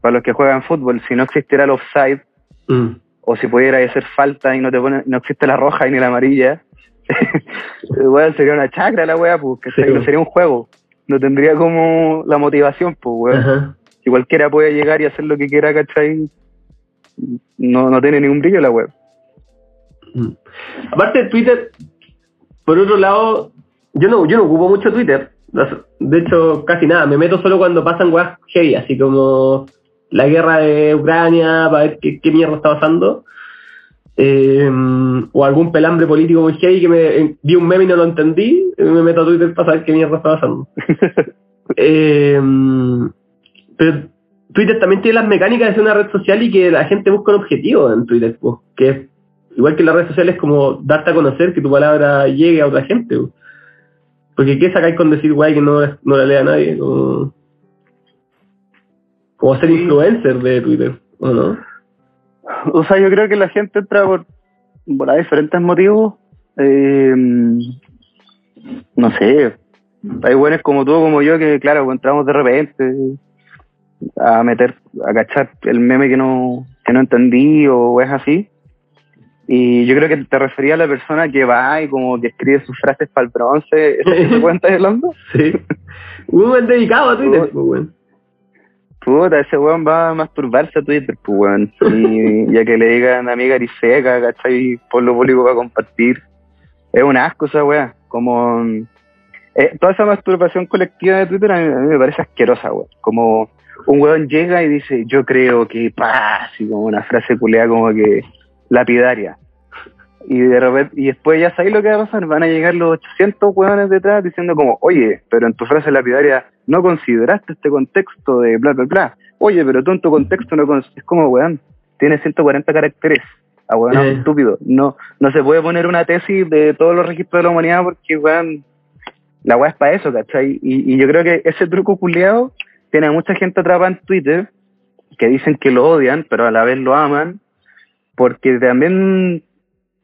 para los que juegan fútbol, si no existiera el offside, mm. o si pudiera hacer falta y no te pone, no existe la roja ni la amarilla, sería una chacra la weá, pues, que no sería un juego. No tendría como la motivación, pues, weón. Si cualquiera puede llegar y hacer lo que quiera, ¿cachai? No, no tiene ningún brillo la web. Mm. Aparte de Twitter, por otro lado, yo no, yo no ocupo mucho Twitter, De hecho, casi nada. Me meto solo cuando pasan weas heavy, así como la guerra de Ucrania, para ver qué, qué mierda está pasando. Eh, o algún pelambre político muy heavy que me eh, vi un meme y no lo entendí, y me meto a Twitter para saber qué mierda está pasando. Eh, pero Twitter también tiene las mecánicas de ser una red social y que la gente busca un objetivo en Twitter, pues, que es igual que las redes sociales es como darte a conocer que tu palabra llegue a otra gente. pues. Porque ¿qué sacáis con decir guay que no, no la lea nadie? Como, como ser influencer de Twitter, ¿o no? O sea, yo creo que la gente entra por, por a diferentes motivos. Eh, no sé. Hay buenos como tú, como yo, que claro, pues, entramos de repente a meter, a cachar el meme que no, que no entendí o es así. Y yo creo que te refería a la persona que va y como que escribe sus frases para el bronce. ¿Eso sí te cuentas hablando? Sí. Un buen dedicado a Twitter, pues, weón. Puta, ese weón va a masturbarse a Twitter, pues weón. Y ya que le digan amiga Ariseca, ¿cachai? Por lo público va a compartir. Es un asco esa weá. Como. eh, toda esa masturbación colectiva de Twitter a mí, a mí me parece asquerosa, weón. Como un weón llega y dice, yo creo que paz, y como una frase culeada como que lapidaria. Y de repente, y después ya sabéis lo que va a pasar, van a llegar los 800 hueones detrás diciendo como, oye, pero en tu frase lapidaria no consideraste este contexto de bla, bla, bla. Oye, pero tú en tu contexto no es como, weón, tiene 140 caracteres. A weón, Eh. estúpido. No, no se puede poner una tesis de todos los registros de la humanidad porque, weón, la weá es para eso, ¿cachai? Y, y yo creo que ese truco culiado tiene a mucha gente atrapada en Twitter que dicen que lo odian, pero a la vez lo aman, porque también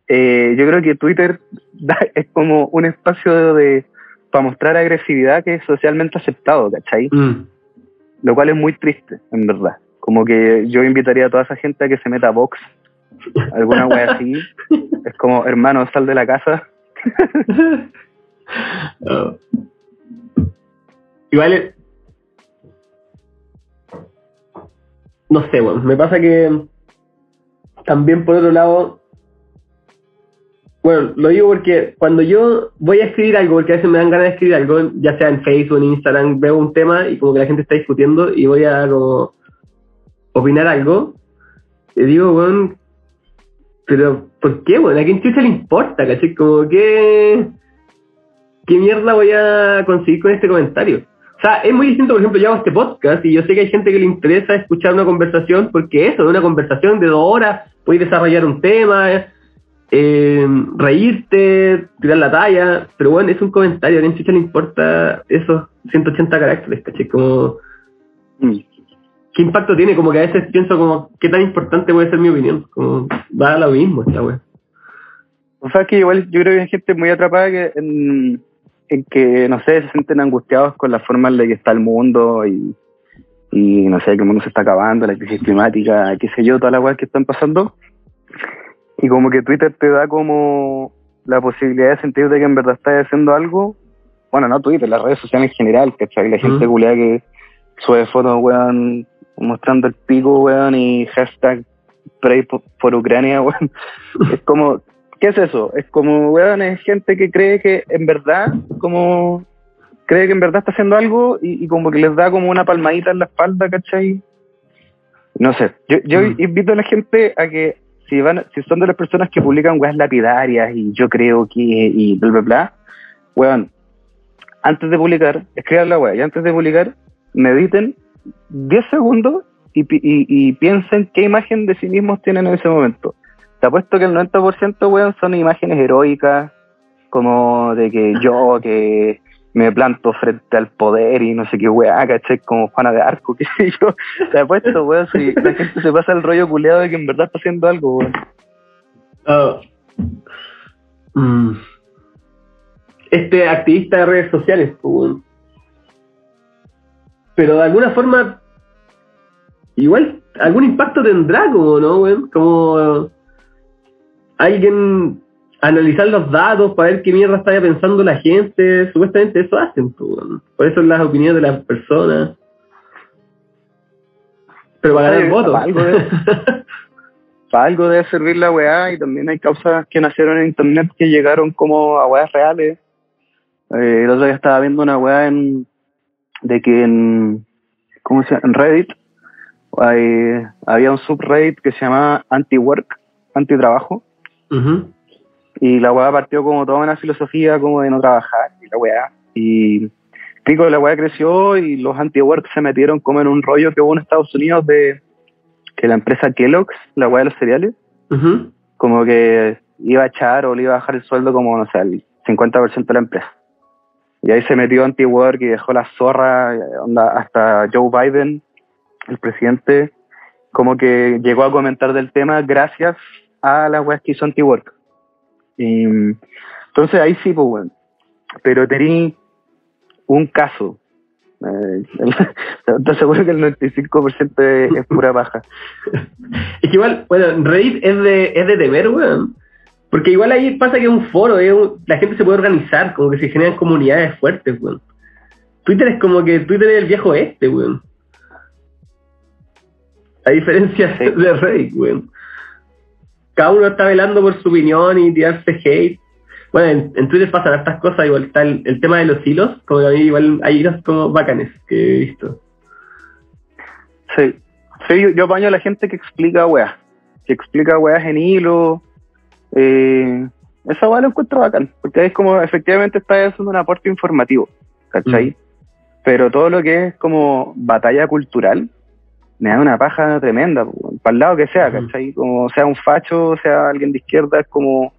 eh, yo creo que Twitter da- es como un espacio de para mostrar agresividad que es socialmente aceptado, ¿cachai? Mm. Lo cual es muy triste, en verdad. Como que yo invitaría a toda esa gente a que se meta a Vox, alguna wea así. Es como, hermano, sal de la casa. Oh. Igual, no sé, bueno, me pasa que también por otro lado, bueno, lo digo porque cuando yo voy a escribir algo, porque a veces me dan ganas de escribir algo, ya sea en Facebook, en Instagram, veo un tema y como que la gente está discutiendo y voy a opinar algo, y digo, bueno, pero ¿por qué, bueno? ¿A quién chucha le importa, caché? Como que... ¿Qué mierda voy a conseguir con este comentario? O sea, es muy distinto, por ejemplo, yo hago este podcast y yo sé que hay gente que le interesa escuchar una conversación porque eso, de una conversación de dos horas, puedes desarrollar un tema, eh, reírte, tirar la talla, pero bueno, es un comentario, a quién chucha le importa esos 180 caracteres, caché? Como, Mm. ¿qué impacto tiene? Como que a veces pienso como, ¿qué tan importante puede ser mi opinión? Como, va a lo mismo esta wea. O sea, que igual yo creo que hay gente muy atrapada que en, en que, no sé, se sienten angustiados con la forma en la que está el mundo y, y no sé, que el mundo se está acabando, la crisis climática, qué sé yo, todas las cosas que están pasando. Y como que Twitter te da como la posibilidad de sentir de que en verdad estás haciendo algo. Bueno, no Twitter, las redes sociales en general, ¿cachai? La gente Ujú. culiada que sube fotos, weón, mostrando el pico, weón, y hashtag pray por, por Ucrania, weón. Es como, ¿qué es eso? Es como, weón, es gente que cree que en verdad, como, cree que en verdad está haciendo algo y, y como que les da como una palmadita en la espalda, ¿cachai? No sé, yo, yo Mm. invito a la gente a que si van, si son de las personas que publican weas lapidarias y yo creo que, y bla, bla, bla, weón, antes de publicar, escriban la wea y antes de publicar, mediten 10 segundos y, y, y piensen qué imagen de sí mismos tienen en ese momento. Te apuesto que el 90% weón son imágenes heroicas, como de que yo que me planto frente al poder y no sé qué weá, caché, como Juana de Arco, qué sé yo. Te apuesto, weón, si la gente se pasa el rollo culeado de que en verdad está haciendo algo, weón. Ah. Mm. Este activista de redes sociales, pues, weón. pero de alguna forma, igual algún impacto tendrá, como, ¿no, weón? Como alguien analizar los datos para ver qué mierda está pensando la gente, supuestamente eso hacen, weón. por eso las opiniones de las personas. Pero para ganar votos. algo de- Para algo debe servir la weá y también hay causas que nacieron en internet que llegaron como a weas reales. Eh, el otro día estaba viendo una weá en, de que en, ¿cómo se llama? En Reddit hay- había un subreddit que se llamaba anti-work, anti-trabajo, Ujú. Y la weá partió como toda una filosofía como de no trabajar, y la weá, y pico la weá creció y los anti-work se metieron como en un rollo que hubo en Estados Unidos de que la empresa Kellogg's, la weá de los cereales, como que iba a echar o le iba a bajar el sueldo como, no sé, el 50% de la empresa. Y ahí se metió anti-work y dejó la zorra, eh, onda, hasta Joe Biden, el presidente, como que llegó a comentar del tema gracias a las weas que hizo anti-work. Y, entonces ahí sí, pues bueno. Pero tení un caso. Eh, Estoy seguro que el 95% es, pura paja. Es que igual, bueno, Reddit es de, es de temer, weón. Porque igual ahí pasa que es un foro, la gente se puede organizar, como que se generan comunidades fuertes, weón. Twitter es como que Twitter es el viejo este, weón. A diferencia Sí. de Reddit, weón. Cada uno está velando por su opinión y tirarse hate. Bueno, en, en Twitter pasan estas cosas, igual está el, el tema de los hilos, como que a mí igual hay hilos como bacanes que he visto. Sí, sí yo, yo apaño a la gente que explica weas, que explica weas en hilo. Eh, esa wea lo encuentro bacán, porque es como efectivamente está haciendo un aporte informativo, ¿cachai? Mm. Pero todo lo que es como batalla cultural, me da una paja tremenda, para el lado que sea. ¿cachai? Como sea un facho, sea alguien de izquierda, es como,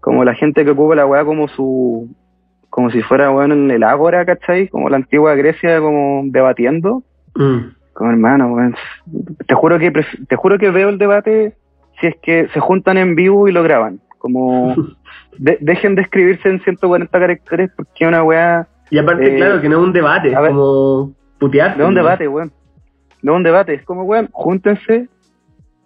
como la gente que ocupa la wea como su como si fuera bueno en el ágora, ¿cachai? Como la antigua Grecia, como debatiendo. Mm. Como hermano, weón. Te juro que te juro que veo el debate si es que se juntan en vivo y lo graban. Como de- dejen de escribirse en 140 caracteres porque es una weá Y aparte, Eh, claro, que no es un debate, es como putear. no es un debate, weón. No un debate, es como weón, júntense,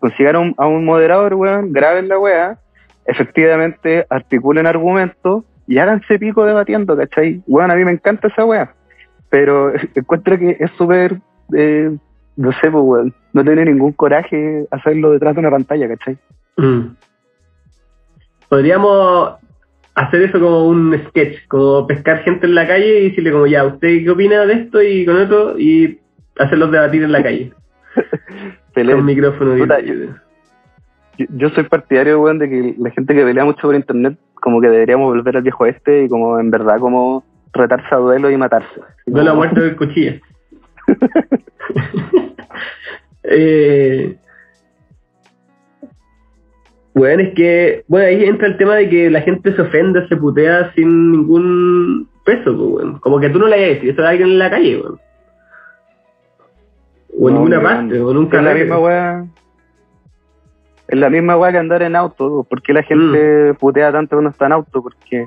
consigan a un, moderador, weón, graben la weá, efectivamente articulen argumentos y háganse pico debatiendo, ¿cachai? Weón, a mí me encanta esa weá. Pero encuentro que es súper, eh, no sé, pues, weón, no tiene ningún coraje hacerlo detrás de una pantalla, ¿cachai? Mm. Podríamos hacer eso como un sketch, como pescar gente en la calle y decirle como ya, ¿usted qué opina de esto y con esto? Y hacerlos debatir en la calle. Con micrófono. Puta, yo- soy partidario, weón, de que la gente que pelea mucho por internet, como que deberíamos volver al viejo este y como en verdad como retarse a duelo y matarse. Duelo a muerte del cuchillo. eh, bueno, es que, bueno, ahí entra el tema de que la gente se ofende, se putea sin ningún peso, pues, weón. Como que tú no le hayas dicho eso a alguien en la calle, weón. O en No, ninguna parte, o nunca Es la misma weá. Es la misma weá que andar en auto. ¿Por qué la gente putea tanto cuando está en auto? Porque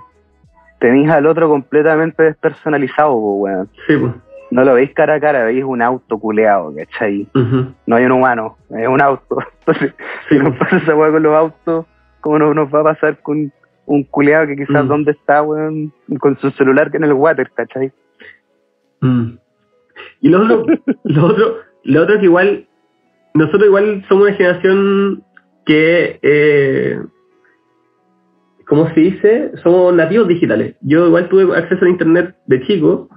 tenéis al otro completamente despersonalizado, weón. Sí, pues. No lo veis cara a cara, veis un auto culeado, ¿cachai? Ujú. No hay un humano, es un auto. Entonces, Sí, si nos pasa esa weá con los autos, ¿cómo no nos va a pasar con un culeado que quizás Mm. dónde está, weón, con su celular que en el water, ¿cachai? Mm. Y lo otro, lo otro, lo otro que igual, nosotros igual somos una generación que, eh, ¿cómo se dice? Somos nativos digitales. Yo igual tuve acceso a internet de chico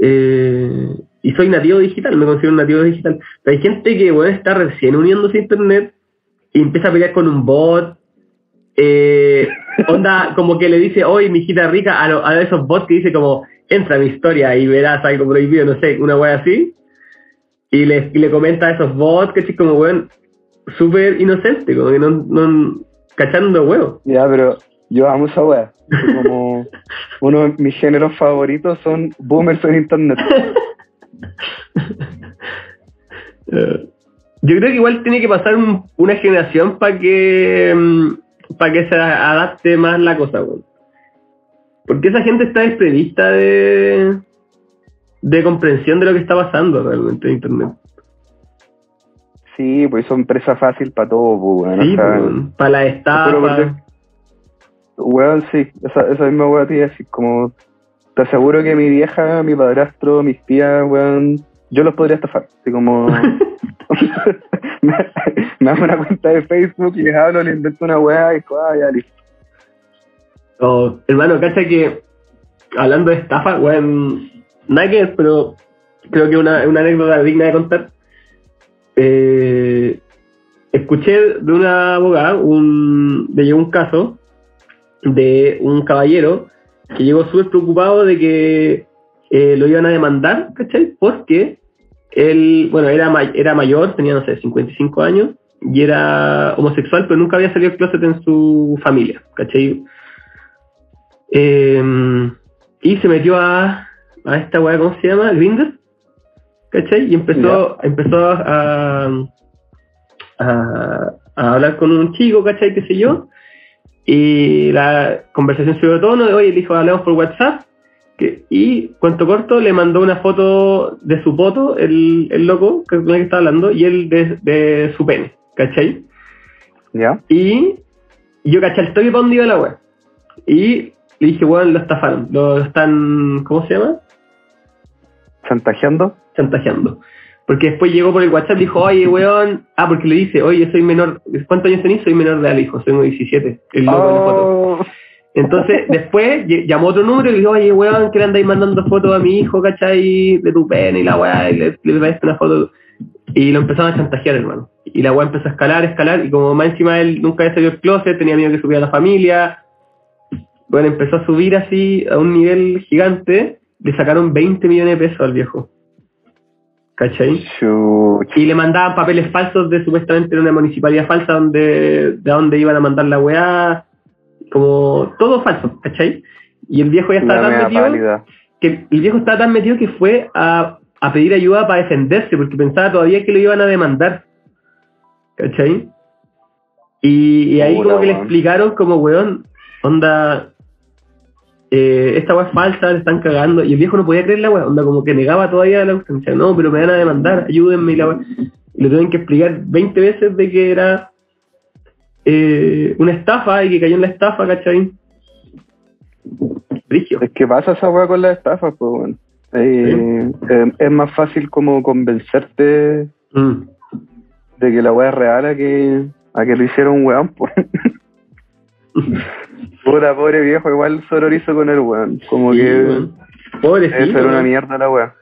eh, y soy nativo digital, me considero un nativo digital. Pero hay gente que bueno, está recién uniéndose a internet y empieza a pelear con un bot. Eh, onda, como que le dice, oye, mi hijita rica, a, lo- a esos bots que dice como, entra a mi historia y verás algo prohibido, no sé, una wea así. Y le, y le comenta a esos bots que como, weón, súper inocente, como que no, no cachando huevos. Ya, pero yo amo esa weá. Como uno de mis géneros favoritos son boomers en internet. Yo creo que igual tiene que pasar un- una generación para que para que se adapte más la cosa, weón. Porque esa gente está desprevista de de comprensión de lo que está pasando realmente en internet. Sí, pues son presa fácil para todo, pues. Sí, para la estafa. Weón, sí, esa, esa misma weá te iba a decir, como, te aseguro que mi vieja, mi padrastro, mis tías, weón, yo los podría estafar. Así como, me, me hago una cuenta de Facebook y les hablo, les invento una weá y ah, ya listo. Oh, hermano, cacha que hablando de estafa, weón, nada pero creo que una, una anécdota digna de contar. Eh, escuché de una abogada, un, llegó un caso de un caballero que llegó súper preocupado de que eh, lo iban a demandar, ¿cachai? Porque él, bueno, era, ma- era mayor, tenía, no sé, 55 años, y era homosexual, pero nunca había salido del closet en su familia, ¿cachai? Eh, y se metió a, a esta weá, ¿cómo se llama? Grindr, ¿cachai? Y empezó, empezó a, a, a hablar con un chico, ¿cachai? ¿Qué sé yo? Y la conversación subió de tono de, oye, dijo, hablamos por WhatsApp. Que, y, cuento corto, le mandó una foto de su foto, el, el loco que- con el que estaba hablando, y él de, de su pene, ¿cachai? ¿Ya? Y yo caché el toque para dónde iba la web. Y le dije, weón, lo estafaron, lo están, ¿cómo se llama? ¿Chantajeando? chantajeando. Porque después llegó por el WhatsApp y dijo, oye, weón, ah, porque le dice, oye, soy menor, ¿cuántos años tenés? Soy menor de edad, dijo, soy 17, el loco de la foto. Oh, Entonces, después ll- llamó otro número y le dijo, oye, weón, que le andáis mandando fotos a mi hijo, ¿cachai? De tu pene y la weá, y le, le traes una foto. Y lo empezaron a chantajear, hermano. Y la weá empezó a escalar, escalar, y como más encima él nunca había salido del closet, tenía miedo que subiera la familia. Bueno, empezó a subir así a un nivel gigante, le sacaron 20 millones de pesos al viejo. ¿Cachai? chuch. Y le mandaban papeles falsos de supuestamente era una municipalidad falsa donde, de donde iban a mandar la weá, como todo falso, ¿cachai? Y el viejo ya estaba La tan metido, pálida. que el viejo estaba tan metido que fue a, a pedir ayuda para defenderse, porque pensaba todavía que lo iban a demandar, ¿cachai? Y, y ahí como que le explicaron como, weón, onda, eh, esta weá es falsa, le están cagando, y el viejo no podía creer la weá, onda como que negaba todavía la decía, no, pero me van a demandar, ayúdenme, y la weá. Le tuvieron que explicar 20 veces de que era eh, una estafa y que cayó en la estafa, ¿cachai? Brigio. Es que pasa esa weá con las estafas, pues, weón. Eh, eh, es más fácil como convencerte Mm. de que la weá es real a que, a que lo hicieron un weón, pues. Puta, pobre viejo, igual sororizo con el weón. Como Sí, que weón. Pobrecito. debe ser una mierda la weá.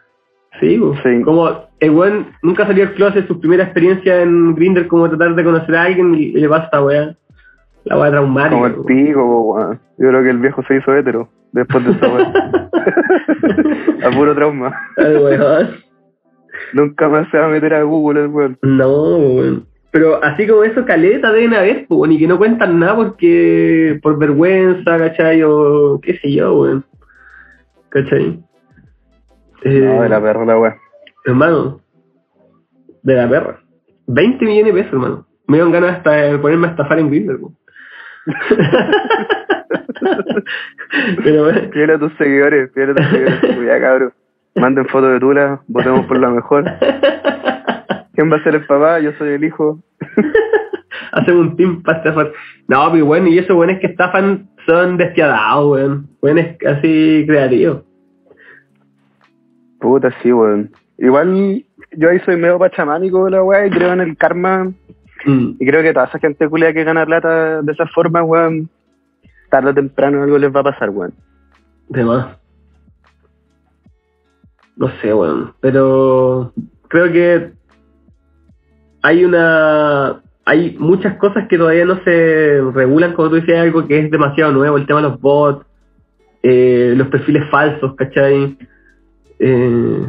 Sí, como el weón nunca salió al closet, su primera experiencia en Grindr como tratar de conocer a alguien y, y le pasa esta weá. La weá traumática. Como el pico, weón. Yo creo que el viejo se hizo hétero después de esa weá. a puro trauma. Ay, weón. Nunca más se va a meter a Google el weón. No, weón. Pero así como eso, caleta deben haber, weón, y que no cuentan nada porque por vergüenza, ¿cachai? O qué sé yo, weón. ¿Cachai? Eh, No, de la perra la weá. Hermano, de la perra. 20 millones de pesos, hermano. Me dieron ganas hasta de ponerme a estafar en Grindr, po. Pero bueno, Fiel a tus seguidores, fiel a tus seguidores. Ya, cabrón. Manden fotos de Tula, votemos por la mejor. ¿Quién va a ser el papá? Yo soy el hijo. hacen un team para estafar. No, pero bueno, y esos buenos que estafan son despiadados, weón. Buenos así creativos. Puta, sí, weón. Igual yo ahí soy medio pachamánico de la weá y creo en el karma. Mm. Y creo que toda esa gente culia que gana plata de esa forma, weón, tarde o temprano algo les va a pasar, weón. De más. No sé, weón. Pero creo que hay una. Hay muchas cosas que todavía no se regulan, como tú decías, algo que es demasiado nuevo, el tema de los bots, eh, los perfiles falsos, ¿cachai? Eh,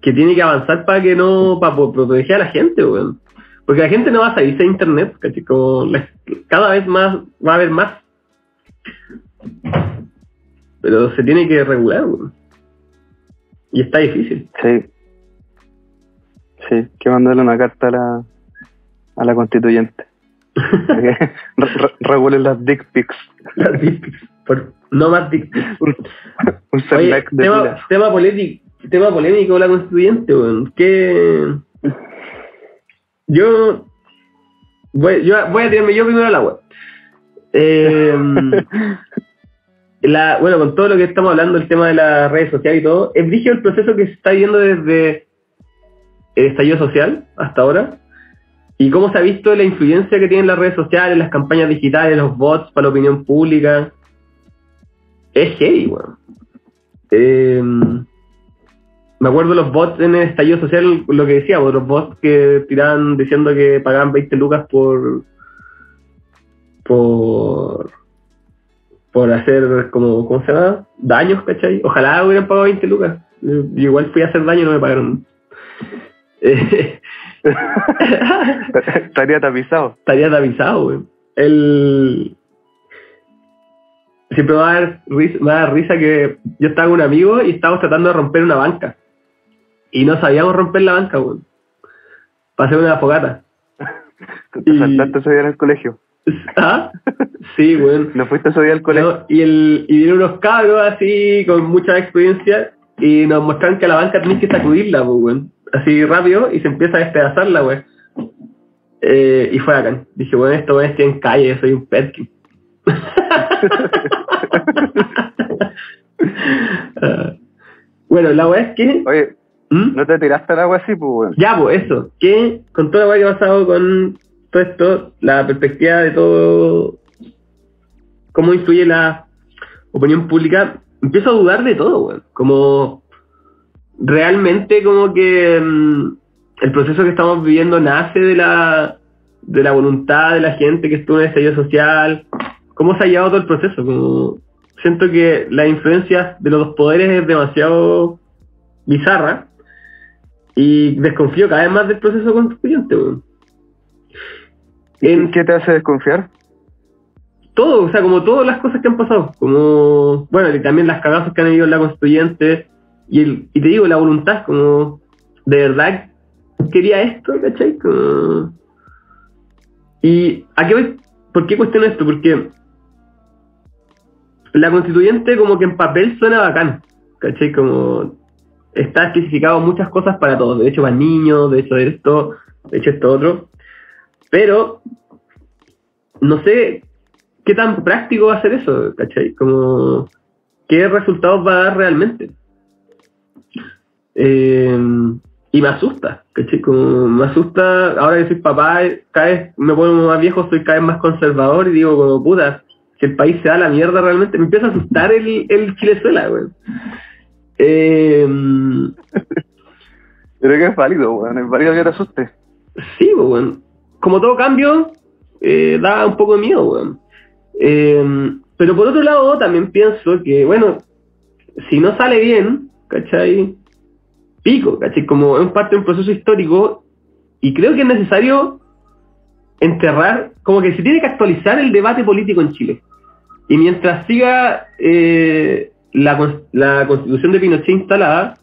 que tiene que avanzar para que no, para proteger a la gente, weón. Porque la gente no va a salirse de internet, ¿cachai? Como la- cada vez más va a haber más pero se tiene que regular, weón. Y está difícil. Sí. Sí, que mandarle una carta a la, a la constituyente. Re- re- regulen las dick pics. Las dick pics, por- no más dick pics. Un, un Oye, tema, tema, polémico, tema polémico la constituyente, weón. Que yo voy, yo voy a tirarme yo primero al agua. Eh, la, bueno, con todo lo que estamos hablando, el tema de las redes sociales y todo, es brígido el proceso que se está viendo desde el estallido social hasta ahora. Y cómo se ha visto la influencia que tienen las redes sociales, las campañas digitales, los bots para la opinión pública. es heavy, weón. Eh, me acuerdo los bots en el estallido social, lo que decía, pues, los bots que tiraban diciendo que pagaban 20 lucas por por por hacer como, ¿cómo se llama? Daños, ¿cachai? Ojalá hubieran pagado 20 lucas. Yo igual fui a hacer daño y no me pagaron. Eh, Estaría tapizado. estaría tapizado, güey. El... Siempre me va, a dar risa, me va a dar risa que yo estaba con un amigo y estábamos tratando de romper una banca. Y no sabíamos romper la banca, güey. Para hacer una fogata. Te saltaste ese día en el colegio. ¿Ah? Sí, güey. ¿No fuiste ese día al colegio? No, y, el, y vinieron unos cabros así con mucha experiencia y nos mostraron que la banca tenés que sacudirla, pues, weón. Así rápido y se empieza a despedazarla, weón. Eh, y fue acá. Dije, bueno, esto weón, estoy en calle, soy un petkin. Ah. bueno, la weá es que... Oye, ¿Mm? ¿no te tiraste al agua así, pues, weón? Ya, pues eso, que con toda la weá que ha pasado con todo esto, la perspectiva de todo, cómo influye la opinión pública, empiezo a dudar de todo, weón. Como realmente como que mm, el proceso que estamos viviendo nace de la de la voluntad de la gente que estuvo en el estallido social, cómo se ha llevado todo el proceso, como siento que la influencia de los dos poderes es demasiado bizarra y desconfío cada vez más del proceso constituyente. En ¿Qué te hace desconfiar? todo, o sea, como todas las cosas que han pasado, como, bueno, y también las cagazos que han habido en la constituyente, y, el, y te digo, la voluntad, como, de verdad quería esto, ¿cachai? Como... Y, ¿a qué voy? ¿Por qué cuestiono esto? Porque la constituyente como que en papel suena bacán, ¿cachai? Como está especificado muchas cosas para todos, de hecho para niños, de hecho esto, de hecho esto otro, pero no sé qué tan práctico va a ser eso, ¿cachai? Como qué resultados va a dar realmente. Eh, y me asusta, ¿cachai? Como me asusta, ahora que soy papá, cada vez me pongo más viejo, soy cada vez más conservador y digo como puta, que el país se da la mierda realmente, me empieza a asustar el, el Chilezuela, güey. Eh, Creo que es válido, weón. Es válido que te asuste. Sí, pues, weón. Como todo cambio, eh, da un poco de miedo, weón. Eh, pero por otro lado, también pienso que, bueno, si no sale bien, ¿cachai? Pico, ¿cachai? Como es parte de un proceso histórico y creo que es necesario enterrar, como que se tiene que actualizar el debate político en Chile. Y mientras siga eh, la, la constitución de Pinochet instalada,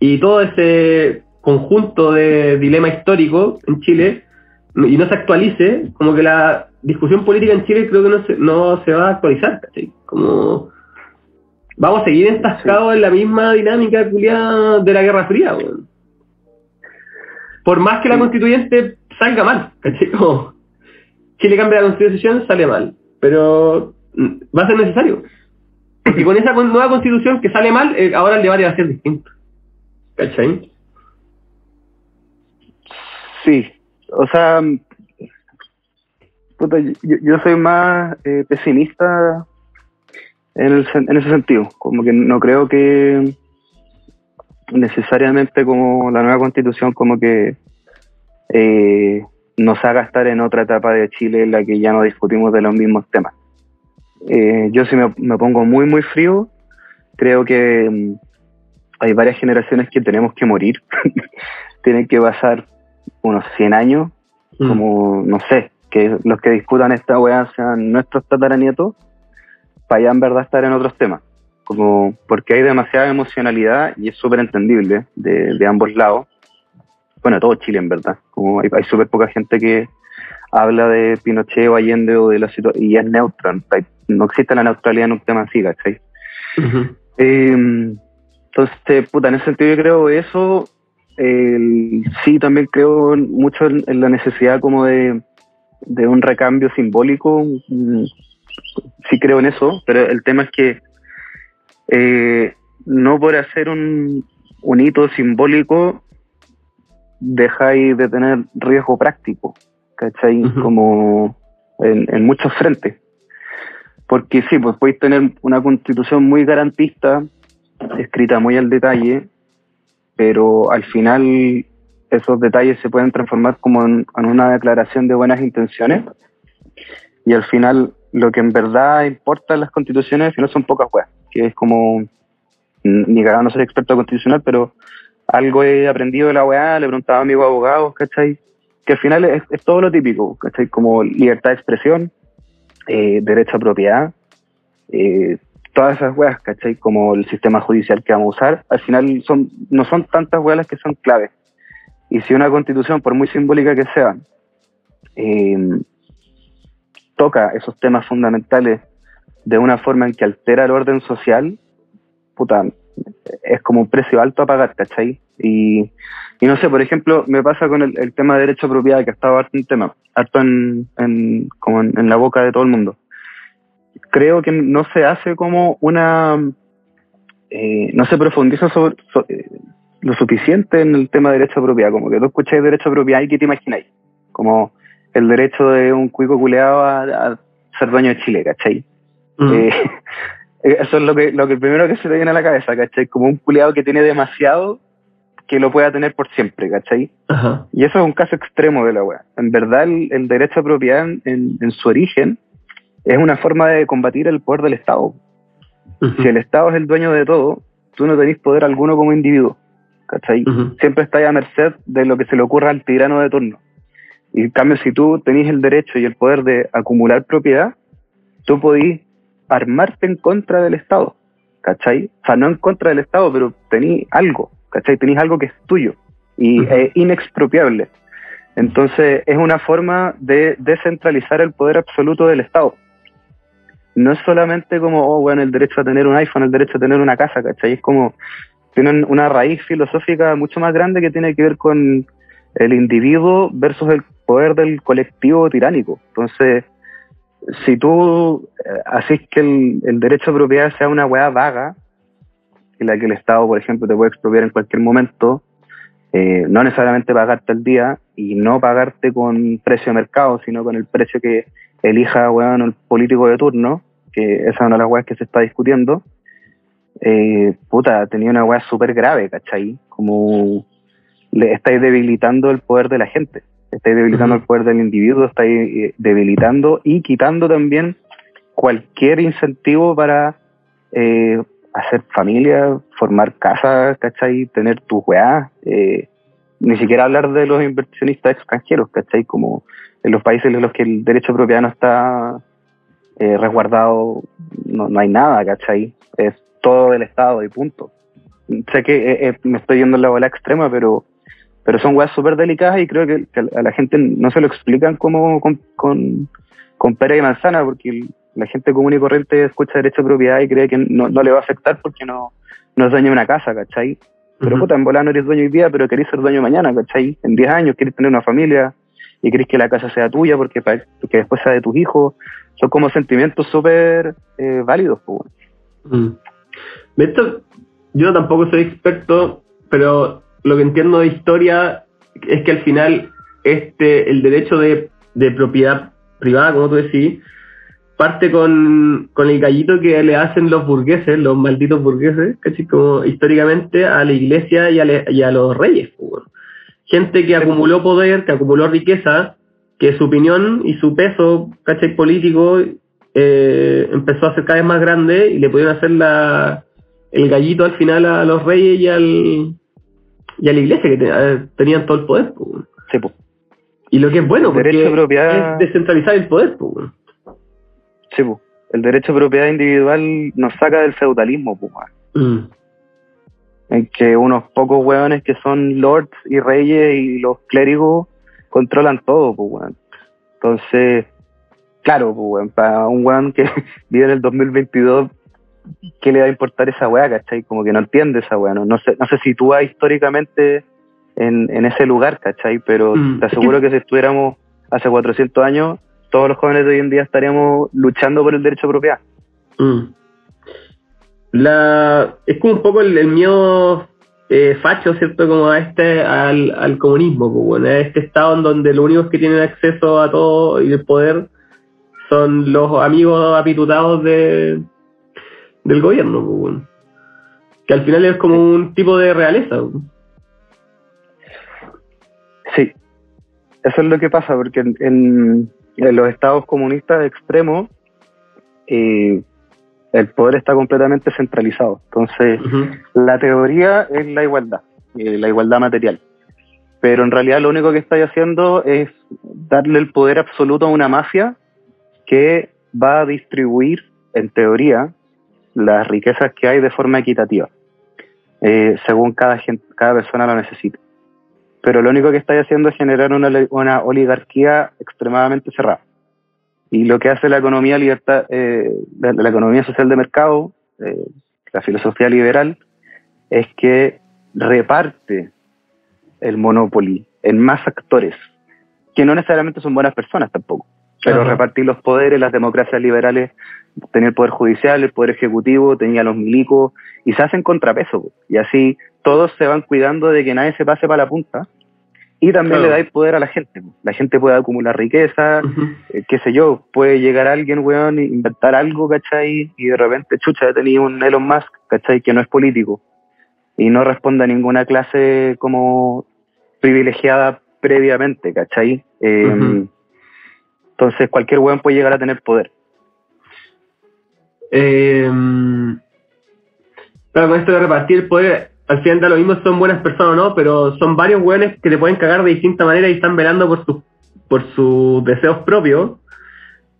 y todo ese conjunto de dilema histórico en Chile y no se actualice, como que la discusión política en Chile creo que no se, no se va a actualizar, ¿cachai? Como vamos a seguir entascados en la misma dinámica culiada de la Guerra Fría, weón. Por más que la Sí. constituyente salga mal, ¿cachai? Como Chile cambia la constitución, sale mal, pero mm, va a ser necesario. Porque con esa nueva constitución que sale mal, eh, ahora el debate va a ser distinto. ¿Cachai? Sí. O sea, puta, yo, yo soy más eh, pesimista en, el sen- en ese sentido. Como que no creo que necesariamente como la nueva constitución como que eh, nos haga estar en otra etapa de Chile en la que ya no discutimos de los mismos temas. Eh, yo si me, me pongo muy muy frío, creo que mm, hay varias generaciones que tenemos que morir. Tienen que pasar unos 100 años, Mm. como, no sé, que los que discutan esta weá sean nuestros tataranietos, para ya en verdad estar en otros temas. Como, porque hay demasiada emocionalidad y es súper entendible de, de ambos lados. Bueno, todo Chile en verdad. Como hay, hay súper poca gente que habla de Pinochet o Allende o de la situación y es neutra. No existe la neutralidad en un tema así, ¿cachai? Eh, entonces, puta, en ese sentido yo creo eso. sí, también creo mucho en, en la necesidad como de, de un recambio simbólico. Sí creo en eso, pero el tema es que eh, no por hacer un, un hito simbólico dejáis de tener riesgo práctico, ¿cachai? Como en, en muchos frentes. porque sí, pues podéis tener una constitución muy garantista, escrita muy al detalle, pero al final esos detalles se pueden transformar como en, una declaración de buenas intenciones y al final lo que en verdad importa en las constituciones no son pocas weas, que es como, ni cagado no soy experto constitucional, pero algo he aprendido de la weá, le preguntaba a amigos abogados, ¿cachai? Que al final es, todo lo típico, ¿cachai? Como libertad de expresión, eh, derecho a propiedad, eh, todas esas weas, ¿cachai? Como el sistema judicial que vamos a usar, al final son no son tantas weas las que son claves. Y si una constitución, por muy simbólica que sea, eh, toca esos temas fundamentales de una forma en que altera el orden social, puta, es como un precio alto a pagar, ¿cachai? Y, no sé, por ejemplo, me pasa con el, tema de derecho a propiedad, que ha estado harto un tema, harto en, en, como en, la boca de todo el mundo. Creo que no se hace como una, eh, no se profundiza sobre, eh, lo suficiente en el tema de derecho a propiedad, como que tú escucháis derecho a propiedad y ¿qué te imagináis? Como el derecho de un cuico culeado a, ser dueño de Chile, ¿cachai? Mm. Eh, eso es lo que, lo que primero que se te viene a la cabeza, ¿cachai? Como un culeado que tiene demasiado que lo pueda tener por siempre, ¿cachai? Y eso es un caso extremo de la weá. En verdad, el, derecho a propiedad en, en, su origen es una forma de combatir el poder del Estado. Si el Estado es el dueño de todo, tú no tenés poder alguno como individuo. ¿cachai? Siempre estás a merced de lo que se le ocurra al tirano de turno. Y en cambio, si tú tenés el derecho y el poder de acumular propiedad, tú podís armarte en contra del Estado, ¿cachai? O sea, no en contra del Estado, pero tenés algo, ¿cachai? Tenés algo que es tuyo y es inexpropiable. Entonces, es una forma de descentralizar el poder absoluto del Estado. No es solamente como, oh, bueno, el derecho a tener un iPhone, el derecho a tener una casa, ¿cachai? Es como, tienen una raíz filosófica mucho más grande que tiene que ver con el individuo versus el poder del colectivo tiránico. Entonces, si tú eh, haces que el, derecho a propiedad sea una weá vaga, en la que el Estado, por ejemplo, te puede expropiar en cualquier momento, eh, no necesariamente pagarte el día y no pagarte con precio de mercado, sino con el precio que elija weón, el político de turno, que esa es una de las weas que se está discutiendo, eh, puta, tenía una weá súper grave, ¿cachai? Como le estáis debilitando el poder de la gente, estáis debilitando el poder del individuo, estáis eh, debilitando y quitando también cualquier incentivo para eh, hacer familia, formar casa, ¿cachai? Tener tus weá, eh, ni siquiera hablar de los inversionistas extranjeros, ¿cachai? Como en los países en los que el derecho propiedad no está eh, resguardado, no, no hay nada, ¿cachai? Es todo del Estado y punto. Sé que eh, eh, me estoy yendo en la bola extrema, pero pero son weas súper delicadas y creo que, a la gente no se lo explican como con, con, con pera y manzana, porque la gente común y corriente escucha derecho a propiedad y cree que no, le va a afectar porque no, no es dueño de una casa, ¿cachai? Pero puta, en bola no eres dueño hoy día, pero querés ser dueño mañana, ¿cachai? En 10 años querés tener una familia y querés que la casa sea tuya porque, para, que después sea de tus hijos. Son como sentimientos súper eh, válidos, pues. Esto, yo tampoco soy experto, pero lo que entiendo de historia es que al final este el derecho de, propiedad privada, como tú decís, parte con, el gallito que le hacen los burgueses, los malditos burgueses, casi como históricamente a la iglesia y a, los reyes. Pues, Gente que acumuló poder, que acumuló riqueza, que su opinión y su peso, ¿cachai? político eh, empezó a ser cada vez más grande y le pudieron hacer la, el gallito al final a los reyes y al y a la iglesia que eh, tenían todo el poder. Sí, Y lo que es bueno, porque es descentralizar el poder. Sí, el derecho a propiedad individual nos saca del feudalismo. Mm. En que unos pocos hueones que son lords y reyes y los clérigos controlan todo. Pues, Entonces, claro, pues, para un hueón que vive en el 2022 ¿qué le va a importar esa weá, cachai? Como que no entiende esa weá, no, no, sé, no sé si tú vas históricamente en, en ese lugar, cachai, pero mm. te aseguro que si estuviéramos hace 400 años, todos los jóvenes de hoy en día estaríamos luchando por el derecho a propiedad. Mm. La, es como un poco el, miedo eh, facho, ¿cierto? Como a este, al, al comunismo, pues, bueno, a este estado en donde los únicos que tienen acceso a todo y el poder son los amigos apitutados de del gobierno, pues, que al final es como un tipo de realeza. Sí, eso es lo que pasa, porque en, en- en los estados comunistas extremos eh, el poder está completamente centralizado. Entonces, la teoría es la igualdad, eh, la igualdad material. Pero en realidad lo único que estáis haciendo es darle el poder absoluto a una mafia que va a distribuir, en teoría, las riquezas que hay de forma equitativa, eh, según cada, gente, cada persona lo necesite. Pero lo único que estáis haciendo es generar una, una oligarquía extremadamente cerrada. Y lo que hace la economía libertad, eh, la, la economía social de mercado, eh, la filosofía liberal, es que reparte el monopoly en más actores, que no necesariamente son buenas personas tampoco, pero Ajá. repartir los poderes, las democracias liberales, tenía el poder judicial, el poder ejecutivo, tenía los milicos, y se hacen contrapeso, po. y así todos se van cuidando de que nadie se pase para la punta, y también Claro. le dais poder a la gente, po. la gente puede acumular riqueza, eh, qué sé yo, puede llegar alguien, weón, e inventar algo, ¿cachai? Y de repente, chucha, tenía un Elon Musk, ¿cachai? Que no es político y no responde a ninguna clase como privilegiada previamente, ¿cachai? Eh. Entonces cualquier weón puede llegar a tener poder. Eh, claro, con esto de repartir el poder, al final da lo mismo son buenas personas o no, pero son varios hueones que te pueden cagar de distinta manera y están velando por sus por sus deseos propios,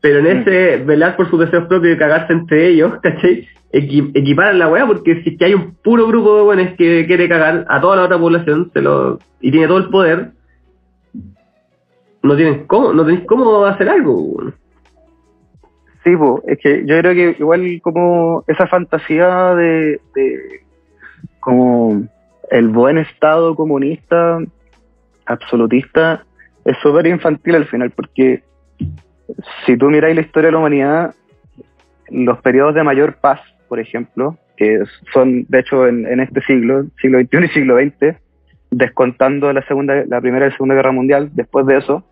pero en Mm. ese velar por sus deseos propios y cagarse entre ellos, ¿cachai? Equi- equiparan la weá porque si es que hay un puro grupo de hueones que quiere cagar a toda la otra población se lo, y tiene todo el poder, no tienen cómo, no tenéis cómo hacer algo. weón. Sí, po, es que yo creo que igual como esa fantasía de, como el buen estado comunista absolutista es súper infantil al final, porque si tú miráis la historia de la humanidad, los periodos de mayor paz, por ejemplo, que son de hecho en, en este siglo, siglo XXI y siglo XX, descontando la segunda, la primera y segunda guerra mundial, después de eso,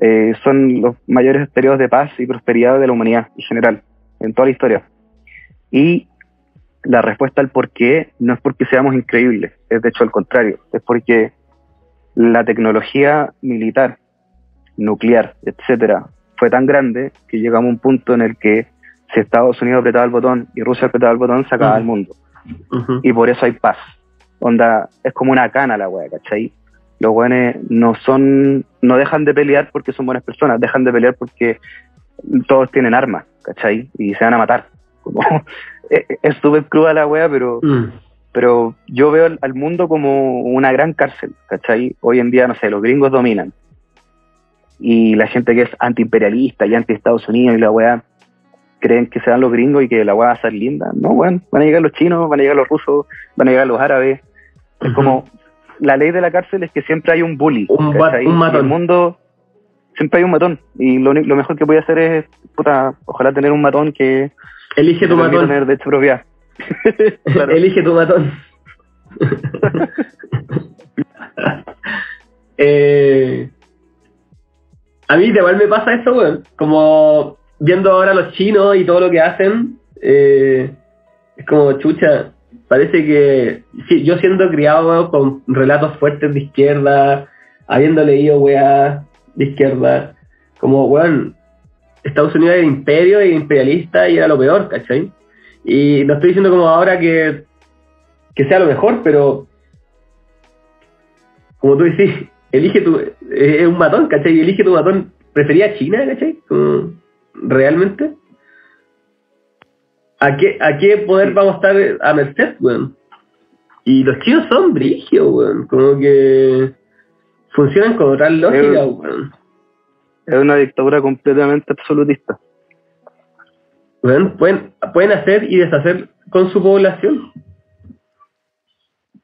eh, son los mayores periodos de paz y prosperidad de la humanidad en general, en toda la historia. Y la respuesta al por qué no es porque seamos increíbles, es de hecho al contrario, es porque la tecnología militar, nuclear, etcétera, fue tan grande que llegamos a un punto en el que si Estados Unidos apretaba el botón y Rusia apretaba el botón, se acababa el mundo. Y por eso hay paz. Onda, es como una cana la wea, ¿cachai? Los weones no son, no dejan de pelear porque son buenas personas, dejan de pelear porque todos tienen armas, ¿cachai? Y se van a matar. Como, es es súper cruda la wea, pero, Mm. pero yo veo al, al mundo como una gran cárcel, ¿cachai? Hoy en día, no sé, los gringos dominan. Y la gente que es antiimperialista y anti-Estados Unidos y la weá, creen que se dan los gringos y que la weá va a ser linda. No, weón, van a llegar los chinos, van a llegar los rusos, van a llegar los árabes. Es como, la ley de la cárcel es que siempre hay un bully. Un matón. el mundo, siempre hay un matón. Y lo, mejor que voy a hacer es, puta, ojalá tener un matón que Elige tu matón. tener de hecho propiedad. Claro. Elige tu matón. eh, a mí igual me pasa eso, weón. Como viendo ahora a los chinos y todo lo que hacen, eh, es como chucha. Parece que sí, yo siendo criado con relatos fuertes de izquierda, habiendo leído weá de izquierda, como weón, Estados Unidos era imperio y imperialista y era lo peor, ¿cachai? Y no estoy diciendo como ahora que, que sea lo mejor, pero como tú decís, elige tu, es un matón, ¿cachai? Elige tu matón. ¿Prefería China, ¿cachai? Como, ¿Realmente? ¿A qué, ¿A qué poder vamos a estar a merced, weón? Y los chinos son brigios, weón. Como que funcionan con otra lógica, Eh, weón. Es una dictadura completamente absolutista. Weón, pueden, pueden hacer y deshacer con su población.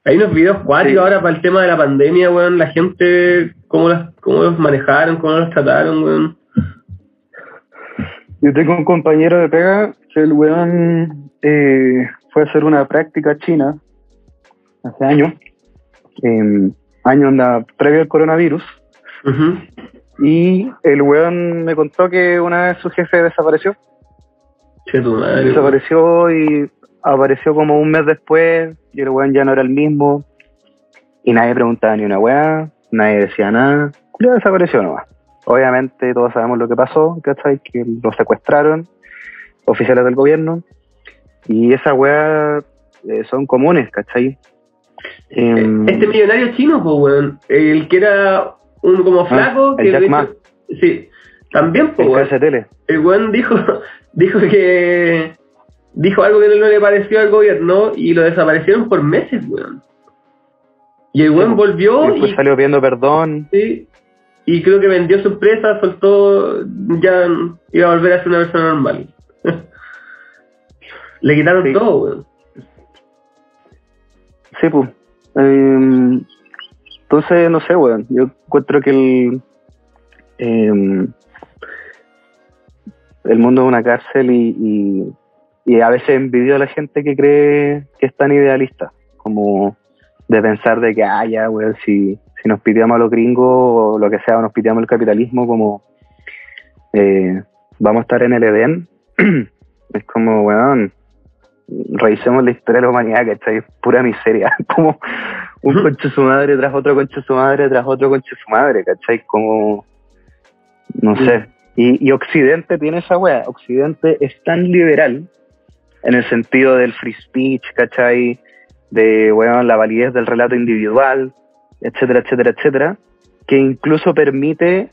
Hay unos videos cuáticos Sí. ahora para el tema de la pandemia, weón, la gente, cómo, las, cómo los manejaron, cómo los trataron, weón. Yo tengo un compañero de pega el weón eh, fue a hacer una práctica china hace años, eh, años onda, previo al coronavirus. Y el weón me contó que una vez su jefe desapareció. Madre. Desapareció y apareció como un mes después y el weón ya no era el mismo. Y nadie preguntaba ni una weá, nadie decía nada. Ya desapareció nomás. Obviamente todos sabemos lo que pasó, ¿cachai? Que lo secuestraron oficiales del gobierno. Y esas weas eh, son comunes, ¿cachai? Em, Este millonario chino, pues, weón. El que era un como flaco. el que Jack Ma. Sí. También, pues, el weón. El weón dijo, dijo que. Dijo algo que no le pareció al gobierno y lo desaparecieron por meses, weón. Y el weón volvió después y, salió pidiendo perdón. sí, y creo que vendió su empresa, soltó, ya iba a volver a ser una persona normal. Le quitaron Sí. todo, weón. Sí, pues. Em, entonces, no sé, weón. Yo encuentro que el. em, el mundo es una cárcel y, y, y a veces envidio a la gente que cree que es tan idealista. Como de pensar de que, ah, ya, weón, si, si nos piteamos a los gringos o lo que sea, o nos piteamos el capitalismo, como. eh, vamos a estar en el Edén. es como, weón revisemos la historia de la humanidad, ¿cachai? Es pura miseria. Como un Ujú. concho su madre tras otro concho su madre tras otro concho su madre, ¿cachai? Como. No sé. Y, y Occidente tiene esa wea. Occidente es tan liberal en el sentido del free speech, ¿cachai? De, weón, la validez del relato individual, etcétera, etcétera, etcétera, que incluso permite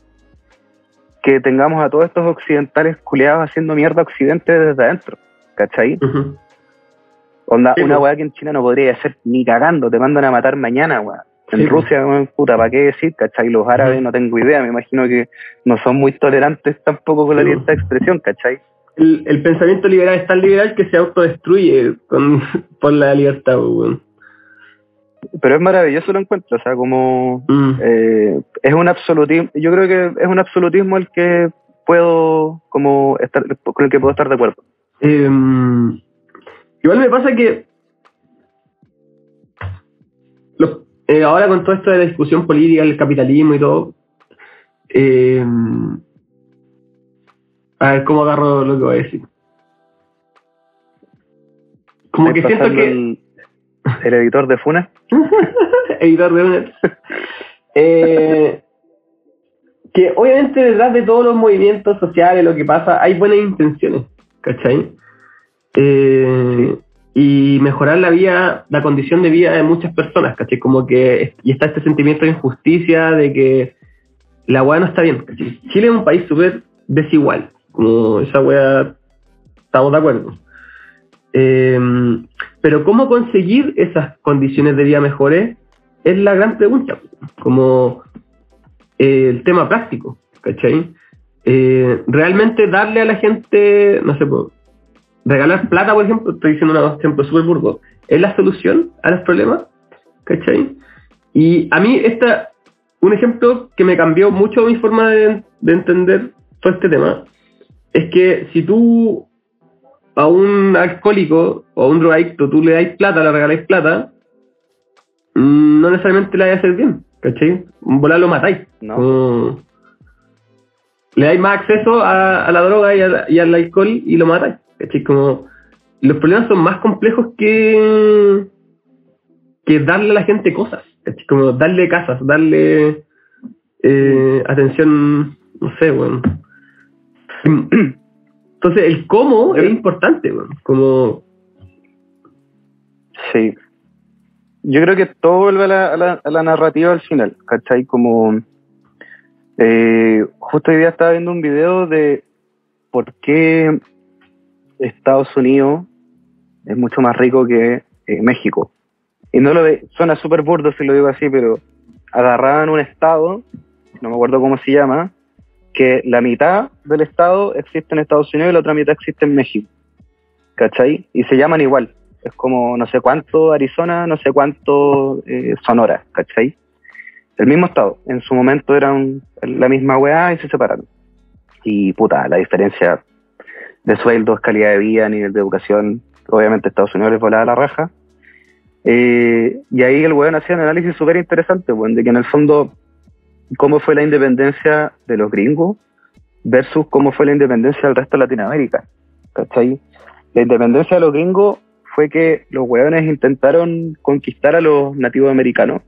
que tengamos a todos estos occidentales culeados haciendo mierda a Occidente desde adentro, ¿cachai? Ujú. Onda, Sí, una po. weá que en China no podría hacer ni cagando, te mandan a matar mañana, weá. En Sí, po. Rusia, puta, ¿para qué decir? ¿Cachai? Los árabes no tengo idea, me imagino que no son muy tolerantes tampoco con la libertad de expresión, ¿cachai? El, el pensamiento liberal es tan liberal que se autodestruye con, por la libertad, pues, weón. Pero es maravilloso lo encuentro, o sea, como Mm. eh, es un absolutismo, yo creo que es un absolutismo el que puedo como estar con el que puedo estar de acuerdo. Eh, igual me pasa que los- eh, ahora con todo esto de la discusión política, el capitalismo y todo, eh, a ver cómo agarro lo que voy a decir. Como que siento que... el, el editor de Funa, editor de Unet. Eh, que obviamente detrás de todos los movimientos sociales, lo que pasa, hay buenas intenciones, ¿cachai? Eh, Y mejorar la vida, la condición de vida de muchas personas, ¿cachai? Como que, y está este sentimiento de injusticia, de que la weá no está bien, ¿cachai? Chile es un país súper desigual, como esa weá, estamos de acuerdo. Eh, pero cómo conseguir esas condiciones de vida mejores es la gran pregunta, como eh, el tema práctico, ¿cachai? Realmente darle a la gente, no sé, regalar plata, por ejemplo, estoy diciendo un ejemplo súper burdo, es la solución a los problemas, ¿cachai? Y a mí, esta, un ejemplo que me cambió mucho mi forma de, de entender todo este tema, es que si tú a un alcohólico o a un drogadicto tú le dais plata, le regaláis plata, mm, no necesariamente le vaya a hacer bien, ¿cachai? Un volar lo matáis. ¿no? Como- le dais más acceso a, a la droga y, al- y al alcohol y lo matáis, ¿cachai? Como los problemas son más complejos que que darle a la gente cosas, ¿cachai? Como darle casas, darle eh, atención, no sé, bueno. Entonces, el cómo es importante, weón. Como, Sí. Yo creo que todo vuelve a la, a la- a la narrativa al final, ¿cachai? Como. Eh, justo hoy día estaba viendo un video de por qué Estados Unidos es mucho más rico que eh, México. Y no lo ve, suena súper burdo si lo digo así, pero agarraban un estado, no me acuerdo cómo se llama, que la mitad del estado existe en Estados Unidos y la otra mitad existe en México. ¿Cachai? Y se llaman igual. Es como no sé cuánto Arizona, no sé cuánto eh, Sonora, ¿cachai? El mismo estado. En su momento eran la misma weá y se separaron. Y puta, la diferencia de sueldos, calidad de vida, nivel de educación, obviamente Estados Unidos les volaba la raja. Eh, y ahí el weón hacía un análisis súper interesante, de que en el fondo cómo fue la independencia de los gringos versus cómo fue la independencia del resto de Latinoamérica. ¿Cachai? La independencia de los gringos fue que los hueones intentaron conquistar a los nativos americanos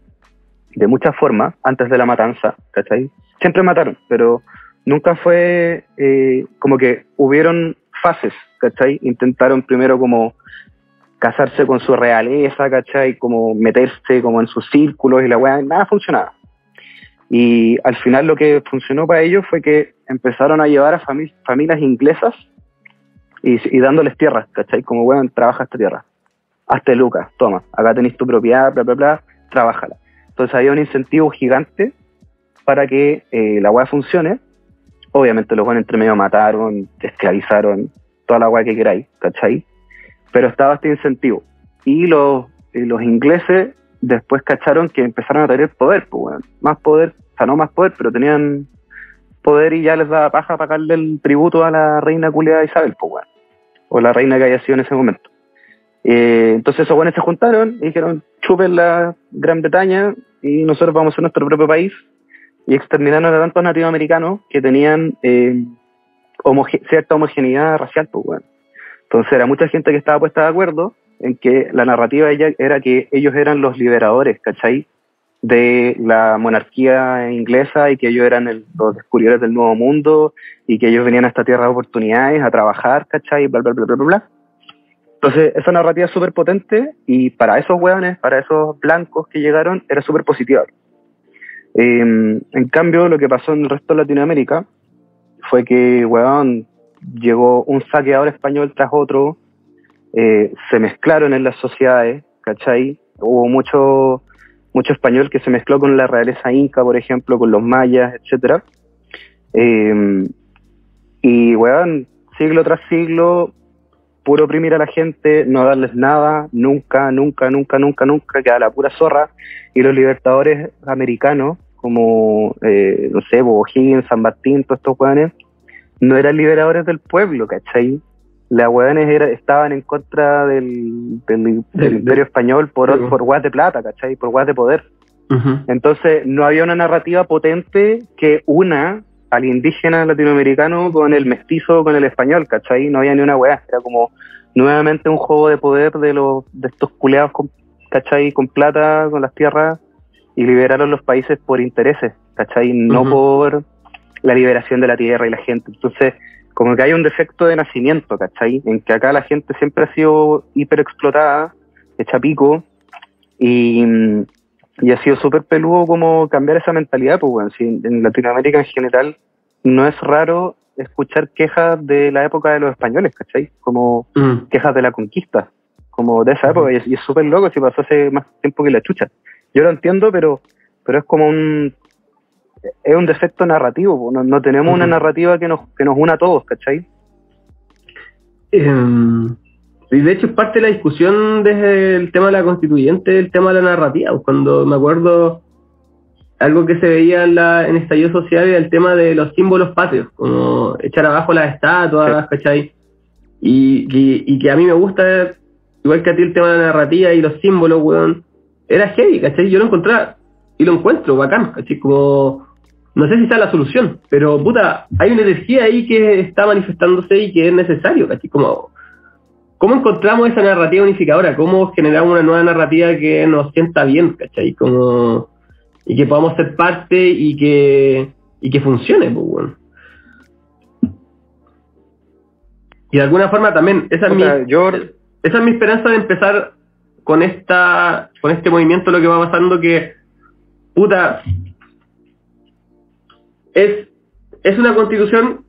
de muchas formas antes de la matanza, ¿cachai? Siempre mataron, pero nunca fue eh, como que hubieron fases, ¿cachai? Intentaron primero como casarse con su realeza, ¿cachai? Como meterse como en sus círculos y la weá, nada funcionaba. Y al final lo que funcionó para ellos fue que empezaron a llevar a familias inglesas y, dándoles tierras, ¿cachai? Como, weón, trabaja esta tierra. Hazte lucas, toma, acá tenéis tu propiedad, bla, bla, bla, trabájala. Entonces había un incentivo gigante para que eh, la weá funcione. Obviamente los buenos entre medio mataron, esclavizaron, toda la weá que queráis, ¿cachai? Pero estaba este incentivo. Y los, los ingleses después cacharon que empezaron a tener poder, pues, más poder, o sea, no más poder, pero tenían poder y ya les daba paja pagarle el tributo a la reina culiada Isabel, pues, o la reina que haya sido en ese momento. Eh, entonces esos buenos se juntaron y dijeron, chupen la Gran Bretaña y nosotros vamos a nuestro propio país y exterminaron a tantos latinoamericanos que tenían eh, cierta homogeneidad racial, pues, bueno. Entonces era mucha gente que estaba puesta de acuerdo en que la narrativa era que ellos eran los liberadores, ¿cachai? De la monarquía inglesa y que ellos eran los descubridores del nuevo mundo y que ellos venían a esta tierra de oportunidades a trabajar, ¿cachai? Bla, bla, bla, bla, bla. Entonces, esa narrativa es súper potente y para esos hueones, para esos blancos que llegaron, era súper positiva. Em, en cambio, lo que pasó en el resto de Latinoamérica fue que, hueón, llegó un saqueador español tras otro, eh, se mezclaron en las sociedades, ¿cachai? Hubo mucho, mucho español que se mezcló con la realeza inca, por ejemplo, con los mayas, etc. Em, y, weón, siglo tras siglo, puro oprimir a la gente, no darles nada, nunca, nunca, nunca, nunca, nunca, queda la pura zorra. Y los libertadores americanos, como, eh, no sé, Higgins, San Martín, todos estos weones, no eran liberadores del pueblo, ¿cachai? Las hueones estaban en contra del, imperio español por, por guas de plata, ¿cachai? Por guas de poder. Entonces, no había una narrativa potente que una al indígena latinoamericano con el mestizo, con el español, ¿cachai? No había ni una hueá, era como nuevamente un juego de poder de los de estos culeados, con, ¿cachai? Con plata, con las tierras, y liberaron los países por intereses, ¿cachai? No por la liberación de la tierra y la gente. Entonces, como que hay un defecto de nacimiento, ¿cachai? En que acá la gente siempre ha sido hiperexplotada, hecha pico, y, y ha sido súper peludo como cambiar esa mentalidad, pues bueno, si en Latinoamérica en general no es raro escuchar quejas de la época de los españoles, ¿cachai? Como mm. quejas de la conquista, como de esa época, y es súper loco si pasó hace más tiempo que la chucha. Yo lo entiendo, pero, pero es como un, es un defecto narrativo, no, no tenemos una narrativa que nos, que nos una a todos, ¿cachai? Em, y de hecho es parte de la discusión desde el tema de la constituyente, el tema de la narrativa, cuando me acuerdo algo que se veía en, la, en estallido social era el tema de los símbolos patrios, como echar abajo las estatuas, ¿cachai? Y, y, que a mí me gusta, igual que a ti el tema de la narrativa y los símbolos, weón, era heavy, ¿cachai? Yo lo encontraba y lo encuentro bacán, ¿cachai? Como no sé si está la solución, pero puta, hay una energía ahí que está manifestándose y que es necesario, ¿cachai? Como, ¿Cómo encontramos esa narrativa unificadora? ¿Cómo generamos una nueva narrativa que nos sienta bien, ¿cachai? Como, y que podamos ser parte y que, y que funcione, pues, bueno. Y de alguna forma también, esa es, mi, esa es mi esperanza de empezar con esta con este movimiento, lo que va pasando que, puta, es, es una constitución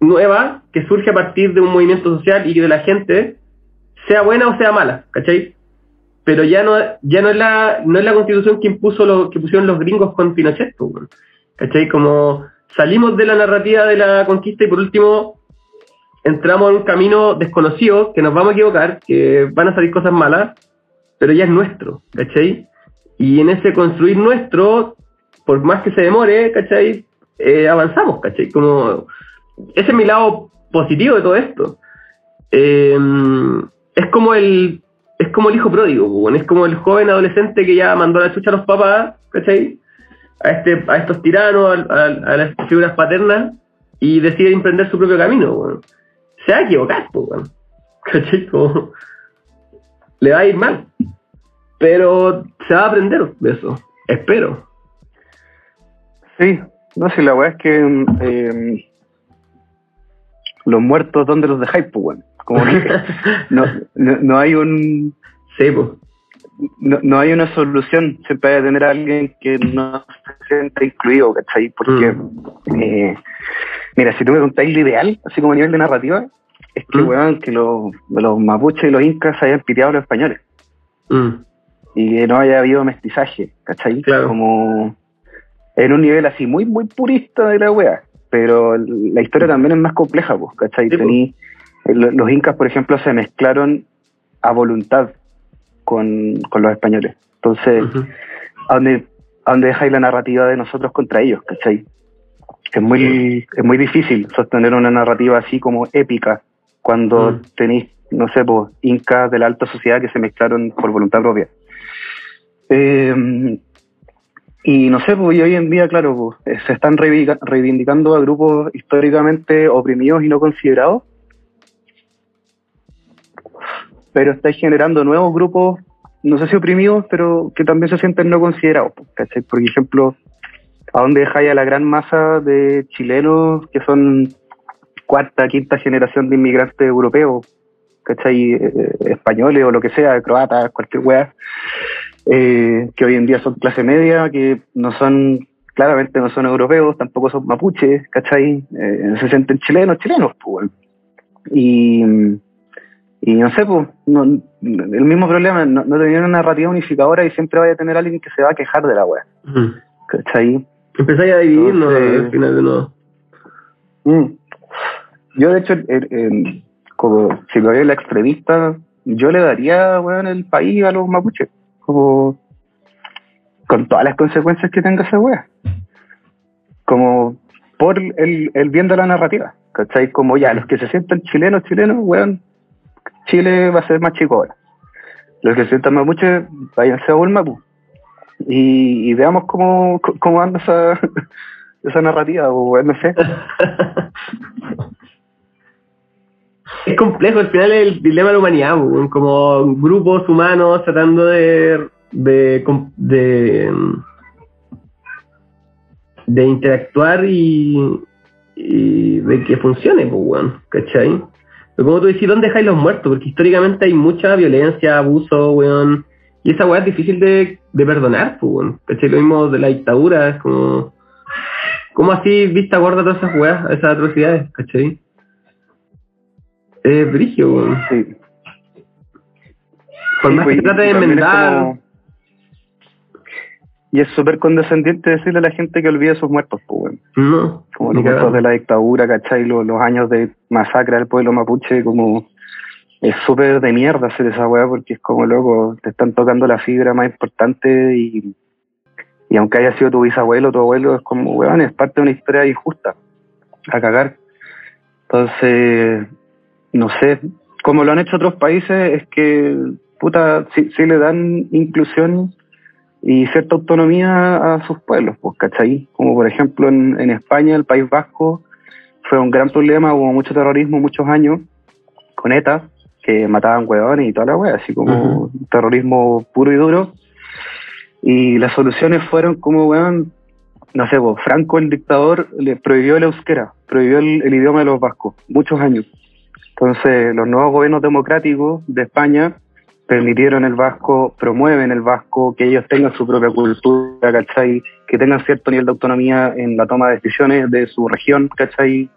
nueva que surge a partir de un movimiento social y de la gente, sea buena o sea mala, ¿cachai? Pero ya no, ya no es la, no es la constitución que impuso lo, que pusieron los gringos con Pinochet, ¿cachai? Como salimos de la narrativa de la conquista y por último entramos en un camino desconocido, que nos vamos a equivocar, que van a salir cosas malas, pero ya es nuestro, ¿cachai? Y en ese construir nuestro por más que se demore, ¿cachai? Eh, avanzamos, ¿cachai? Como, ese es mi lado positivo de todo esto. Eh, es como el es como el hijo pródigo, es como el joven adolescente que ya mandó la chucha a los papás, ¿cachai? a, este, a estos tiranos, a, las figuras paternas, y decide emprender su propio camino, weón. Se va a equivocar, pues. ¿Cachai? Le va a ir mal. Pero se va a aprender de eso. Espero. Sí, no sé, la weá es que eh, los muertos, ¿dónde los dejáis, pues, weón? Como que no, no, no hay un Sí, pues. no, no hay una solución. Siempre hay que tener a alguien que no se sienta incluido, ¿cachai? Porque, Mm. eh, mira, si tú me contáis lo ideal, así como a nivel de narrativa, es que, Mm. weón, que los, los mapuches y los incas hayan piteado a los españoles Mm. y que no haya habido mestizaje, ¿cachai? Claro. Como en un nivel así muy, muy purista de la wea. Pero la historia también es más compleja, pues, ¿cachai? Sí. Tení- lo- los incas, por ejemplo, se mezclaron a voluntad con, con los españoles. Entonces, Ujú. ¿a dónde dejáis la narrativa de nosotros contra ellos, ¿cachai? Es muy, es muy difícil sostener una narrativa así como épica cuando tenéis, no sé, pues, incas de la alta sociedad que se mezclaron por voluntad propia. Eh, y no sé, pues hoy en día, claro, pues, eh, se están reivindica- reivindicando a grupos históricamente oprimidos y no considerados, pero estáis generando nuevos grupos, no sé si oprimidos, pero que también se sienten no considerados. pues, ¿cachai? Por ejemplo, ¿a dónde dejáis a la gran masa de chilenos que son cuarta, quinta generación de inmigrantes europeos, ¿cachai? Eh, españoles o lo que sea, croatas, cualquier wea, eh, que hoy en día son clase media, que no son, claramente no son europeos, tampoco son mapuches, ¿cachai? Eh, se sienten chilenos, chilenos, pues. Y, y no sé, pues, no- el mismo problema, no, no tenían una narrativa unificadora y siempre vaya a tener alguien que se va a quejar de la wea, Ujú. ¿cachai? Empezáis a dividirnos Entonces- al final de nuevo. Mm. Yo, de hecho, en- en- como si lo la extremista, yo le daría, weón, el país a los mapuches. Como, con todas las consecuencias que tenga esa wea. Como por el, el bien de la narrativa. ¿Cachai? Como ya, los que se sientan chilenos, chilenos, weón, Chile va a ser más chico ahora. Los que se sientan mapuches, váyanse a Bulmapu. Y, y veamos cómo, cómo anda esa, esa narrativa, weón, no sé. es complejo, al final el dilema de la humanidad, como grupos humanos tratando de de, interactuar y, y de que funcione, pues, weón, ¿cachai? Pero como tú decís, ¿dónde dejáis los muertos? Porque históricamente hay mucha violencia, abuso, weón, y esa weá es difícil de, de perdonar, pues, weón, ¿cachai? Lo mismo de la dictadura, es como... ¿Cómo así vista gorda todas esas weas, esas atrocidades, cachai? Es brigio, weón. Sí. Por Sí, más pues, que y trate de enmendar. como- Y es súper condescendiente decirle a la gente que olvide sus muertos, pues, weón. No, Como los muertos de la dictadura, ¿cachai? Los, los años de masacre al pueblo mapuche, como. Es súper de mierda hacer esa weá porque es como loco, te están tocando la fibra más importante y. Y aunque haya sido tu bisabuelo, tu abuelo, es como, weón, es parte de una historia injusta. A cagar. Entonces, no sé, como lo han hecho otros países, es que, puta, sí, sí le dan inclusión y cierta autonomía a sus pueblos, pues, ¿cachai? Como por ejemplo en, en España, el País Vasco, fue un gran problema, hubo mucho terrorismo muchos años con ETA, que mataban huevones y toda la wea, así como terrorismo puro y duro. Y las soluciones fueron como, weón, no sé, pues, Franco, el dictador, le prohibió el euskera, prohibió el, el idioma de los vascos, muchos años. Entonces, los nuevos gobiernos democráticos de España permitieron el vasco, promueven el vasco, que ellos tengan su propia cultura, ¿cachai? Que tengan cierto nivel de autonomía en la toma de decisiones de su región, ¿cachai?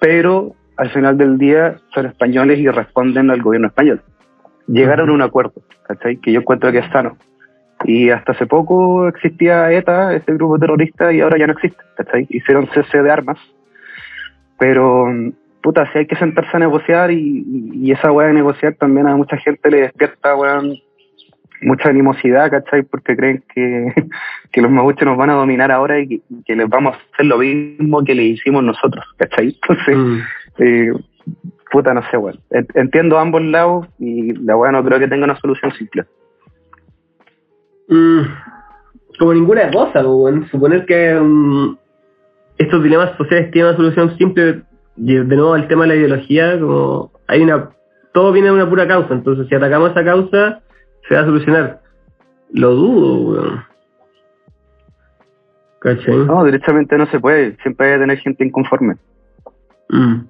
Pero al final del día son españoles y responden al gobierno español. Llegaron a un acuerdo, ¿cachai? Que yo encuentro que es sano. Y hasta hace poco existía ETA, este grupo terrorista, y ahora ya no existe, ¿cachai? Hicieron cese de armas. Pero, puta, si hay que sentarse a negociar y, y esa weá de negociar también a mucha gente le despierta, weón, mucha animosidad, ¿cachai? Porque creen que, que los mapuches nos van a dominar ahora y que, que les vamos a hacer lo mismo que le hicimos nosotros, ¿cachai? Entonces, Mm. eh, puta, no sé, weón. En- Entiendo ambos lados y la weá no creo que tenga una solución simple. Mm. como ninguna cosa, po, weón. Suponer que mm, estos dilemas sociales tienen una solución simple, y de nuevo el tema de la ideología, como hay una, todo viene de una pura causa, entonces si atacamos esa causa, se va a solucionar. Lo dudo, weón. ¿Cachai? No, directamente no se puede. Siempre hay que tener gente inconforme. Mm.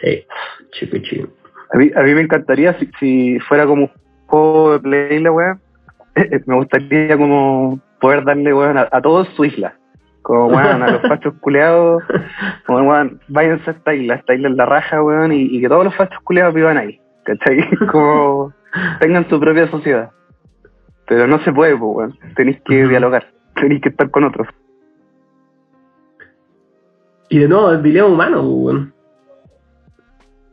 Sí, chico, chico. A mí, a mí me encantaría si, si fuera como un juego de play la weá. me gustaría como poder darle weón a, a todos su isla. Como weón, a los fachos culeados, como weón, váyanse a esta isla, esta isla es la raja, weón, y, y que todos los fachos culeados vivan ahí. ¿Cachai? Como tengan su propia sociedad. Pero no se puede, pues, weón. Tenéis que dialogar, tenéis que estar con otros. Y de nuevo, el dilema humano, pues, weón.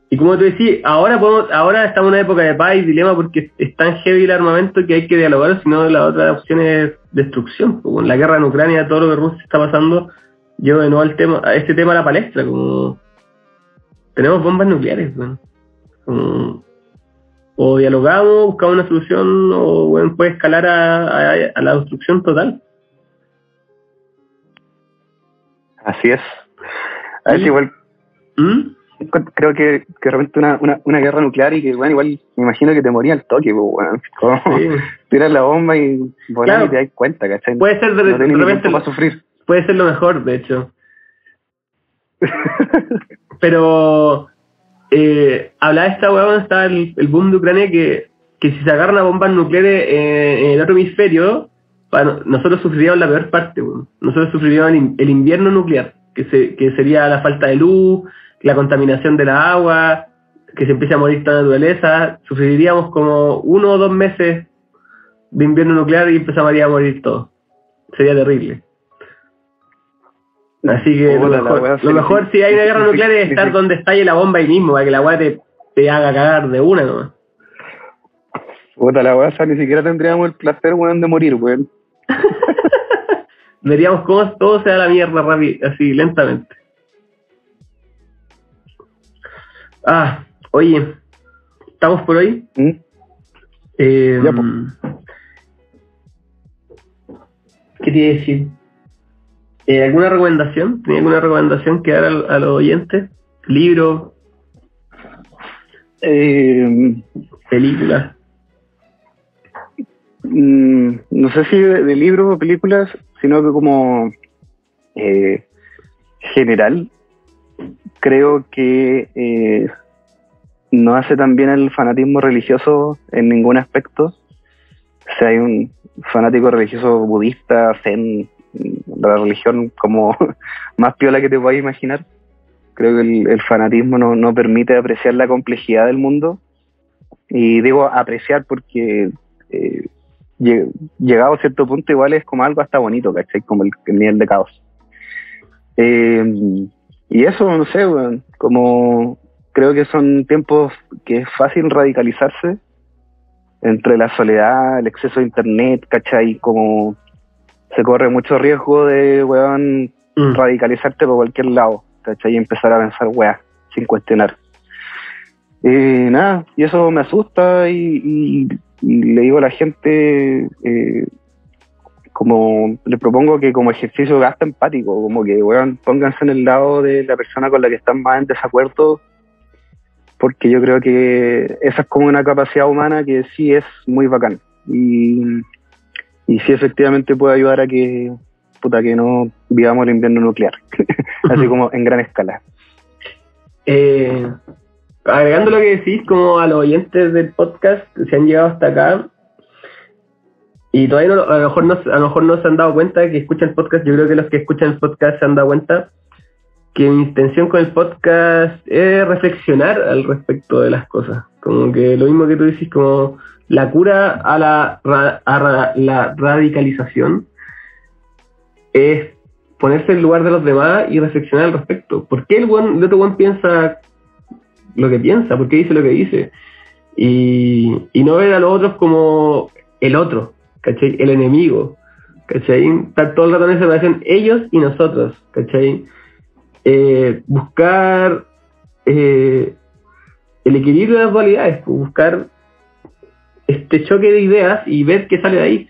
Y como tú decís, ahora podemos, ahora estamos en una época de paz y dilema porque es tan heavy el armamento que hay que dialogar, sino la otra opción es destrucción. pues, weón. La guerra en Ucrania, todo lo que Rusia está pasando, lleva de nuevo al tema, a este tema a la palestra, como tenemos bombas nucleares. Como, o dialogamos, buscamos una solución, o weón, puede escalar a, a- a la destrucción total. Así es. A ver Sí. si igual ¿Mm? Creo que, que de repente una, una, una guerra nuclear y que, bueno, igual me imagino que te moría al toque, pues, weón. Como Sí. tiras la bomba y volar Claro. y te das cuenta, ¿cachai? Puede ser de, no repente sufrir. puede ser lo mejor, de hecho. Pero eh, hablaba esta weá cuando estaba el, el boom de Ucrania que, que si se agarran a bombas nucleares eh, en el otro hemisferio, para, nosotros sufriríamos la peor parte, weón. Nosotros sufriríamos el, el invierno nuclear, que, se, que sería la falta de luz, la contaminación de la agua, que se empiece a morir toda la naturaleza. Sufriríamos como uno o dos meses de invierno nuclear y empezaría a morir todo. Sería terrible. Así que lo mejor, wea lo sería- mejor si hay una guerra nuclear es estar donde estalle la bomba ahí mismo, para que la weá te, te haga cagar de una nomás. Puta la weá, ni siquiera tendríamos el placer, weón, de morir, weón. Veríamos cómo todo se da la mierda rápido, así, lentamente. Ah, oye, ¿estamos por hoy? ¿Mm? Eh, Ya. ¿Qué te iba a decir? Eh, ¿Alguna recomendación? ¿Tenía alguna recomendación que dar al- a, los oyentes? ¿Libro? Eh, ¿Película? mm, no sé si de, de libros o películas, sino que como eh, general, creo que eh, no hace tan bien el fanatismo religioso en ningún aspecto. Sea, hay un fanático religioso budista, zen, la religión como más piola que te puedas imaginar. Creo que el, fanatismo no, no permite apreciar la complejidad del mundo. Y digo apreciar porque eh, lle- llegado a cierto punto igual es como algo hasta bonito, ¿cachai? Como el, el nivel de caos. Eh, y eso, no sé, weón, como creo que son tiempos que es fácil radicalizarse entre la soledad, el exceso de internet, ¿cachai? Como se corre mucho riesgo de, weón, Mm. radicalizarte por cualquier lado, ¿cachai? Y empezar a pensar, weá, sin cuestionar. Eh, nada, y eso me asusta y, y- y le digo a la gente, eh, como le propongo que como ejercicio gasta empático, como que, weón, pónganse en el lado de la persona con la que están más en desacuerdo, porque yo creo que esa es como una capacidad humana que sí es muy bacán. Y, y sí efectivamente puede ayudar a que, puta, que no vivamos el invierno nuclear, así como en gran escala. Eh, agregando lo que decís, como a los oyentes del podcast que se han llegado hasta acá y todavía no, a, lo mejor no, a lo mejor no se han dado cuenta que escuchan el podcast, yo creo que los que escuchan el podcast se han dado cuenta que mi intención con el podcast es reflexionar al respecto de las cosas. Como que lo mismo que tú dices, como la cura a la, a la radicalización es ponerse en el lugar de los demás y reflexionar al respecto. ¿Por qué el, buen, el otro buen piensa lo que piensa? ¿Por qué dice lo que dice? Y, y no ver a los otros como el otro, ¿cachai? El enemigo, ¿cachai? Todo el rato en esa relación, ellos y nosotros, ¿cachai? Eh, buscar eh, el equilibrio de las dualidades, pues, buscar este choque de ideas y ver qué sale de ahí.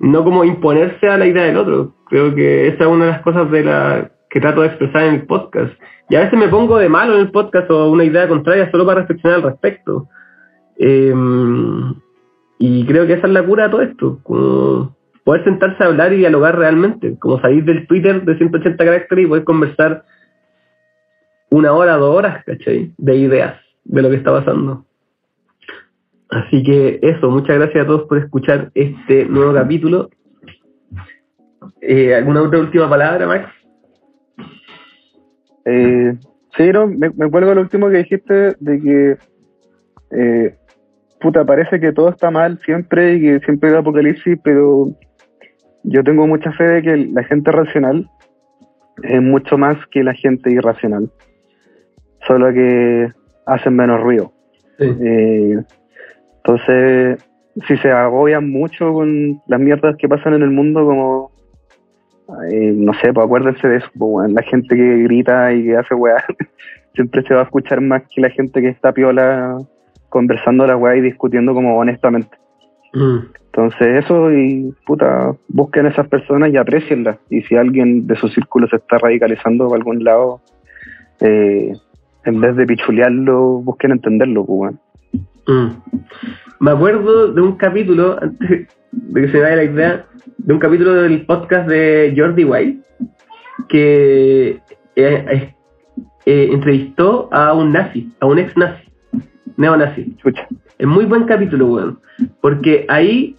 no como imponerse a la idea del otro. Creo que esa es una de las cosas de la que trato de expresar en el podcast. Y a veces me pongo de malo en el podcast o una idea contraria solo para reflexionar al respecto. Em, y creo que esa es la cura de todo esto, como poder sentarse a hablar y dialogar realmente, como salir del Twitter de 180 caracteres y poder conversar una hora, dos horas, ¿cachai? De ideas, de lo que está pasando. Así que eso, muchas gracias a todos por escuchar este nuevo capítulo. Eh, ¿Alguna otra última palabra, Max? Eh, sí, no, me, me cuelgo lo último que dijiste de que, eh, puta, parece que todo está mal siempre y que siempre hay apocalipsis, pero yo tengo mucha fe de que la gente racional es mucho más que la gente irracional, solo que hacen menos ruido. Sí. Eh, entonces, si se agobian mucho con las mierdas que pasan en el mundo, como, eh, no sé, pues acuérdense de eso, pues, la gente que grita y que hace weá, siempre se va a escuchar más que la gente que está piola conversando la weá y discutiendo como honestamente. Mm, Entonces eso y puta, busquen a esas personas y aprecienlas. Y si alguien de su círculo se está radicalizando por algún lado, eh, en vez de pichulearlo, busquen entenderlo, pues, mm. Me acuerdo de un capítulo, antes de que se me vaya la idea, de un capítulo del podcast de Jordi White, que eh, eh, entrevistó a un nazi, a un ex nazi, neonazi. Chucha. Es muy buen capítulo, weón. Porque ahí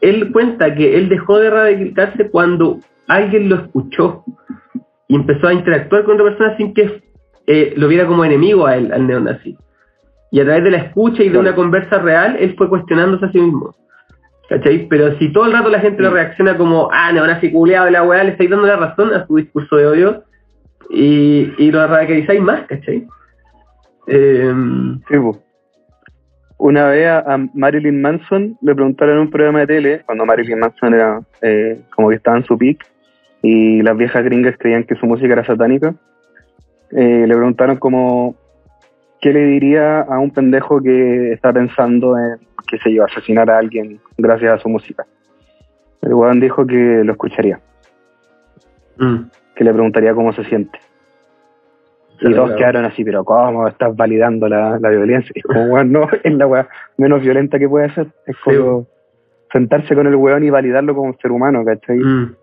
él cuenta que él dejó de radicalizarse cuando alguien lo escuchó y empezó a interactuar con otra persona sin que eh, lo viera como enemigo a él, al neonazi. Y a través de la escucha y de una conversa real, él fue cuestionándose a sí mismo. ¿Cachai? Pero si todo el rato la gente lo reacciona como, ah, neonazi culeado, la weá, le estáis dando la razón a su discurso de odio y, y lo radicalizáis más, ¿cachai? Eh, Sí. Una vez a, Marilyn Manson le preguntaron en un programa de tele, cuando Marilyn Manson era eh, como que estaba en su peak, y las viejas gringas creían que su música era satánica, eh, le preguntaron como, ¿qué le diría a un pendejo que está pensando en, qué sé yo, asesinar a alguien gracias a su música? El weón dijo que lo escucharía, mm. que le preguntaría cómo se siente. Y todos quedaron así, pero ¿cómo estás validando la, la violencia? Y como, weón, no, es la weá menos violenta que puede ser. Es Sí. como sentarse con el weón y validarlo como ser humano, ¿cachai? Mm.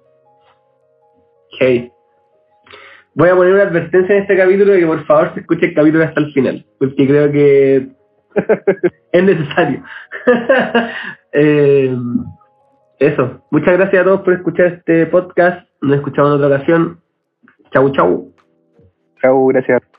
Ok. Voy a poner una advertencia en este capítulo de que por favor se escuche el capítulo hasta el final, porque creo que es necesario. Eh, eso. Muchas gracias a todos por escuchar este podcast. Nos escuchamos en otra ocasión. Chau, chau. Chau, gracias.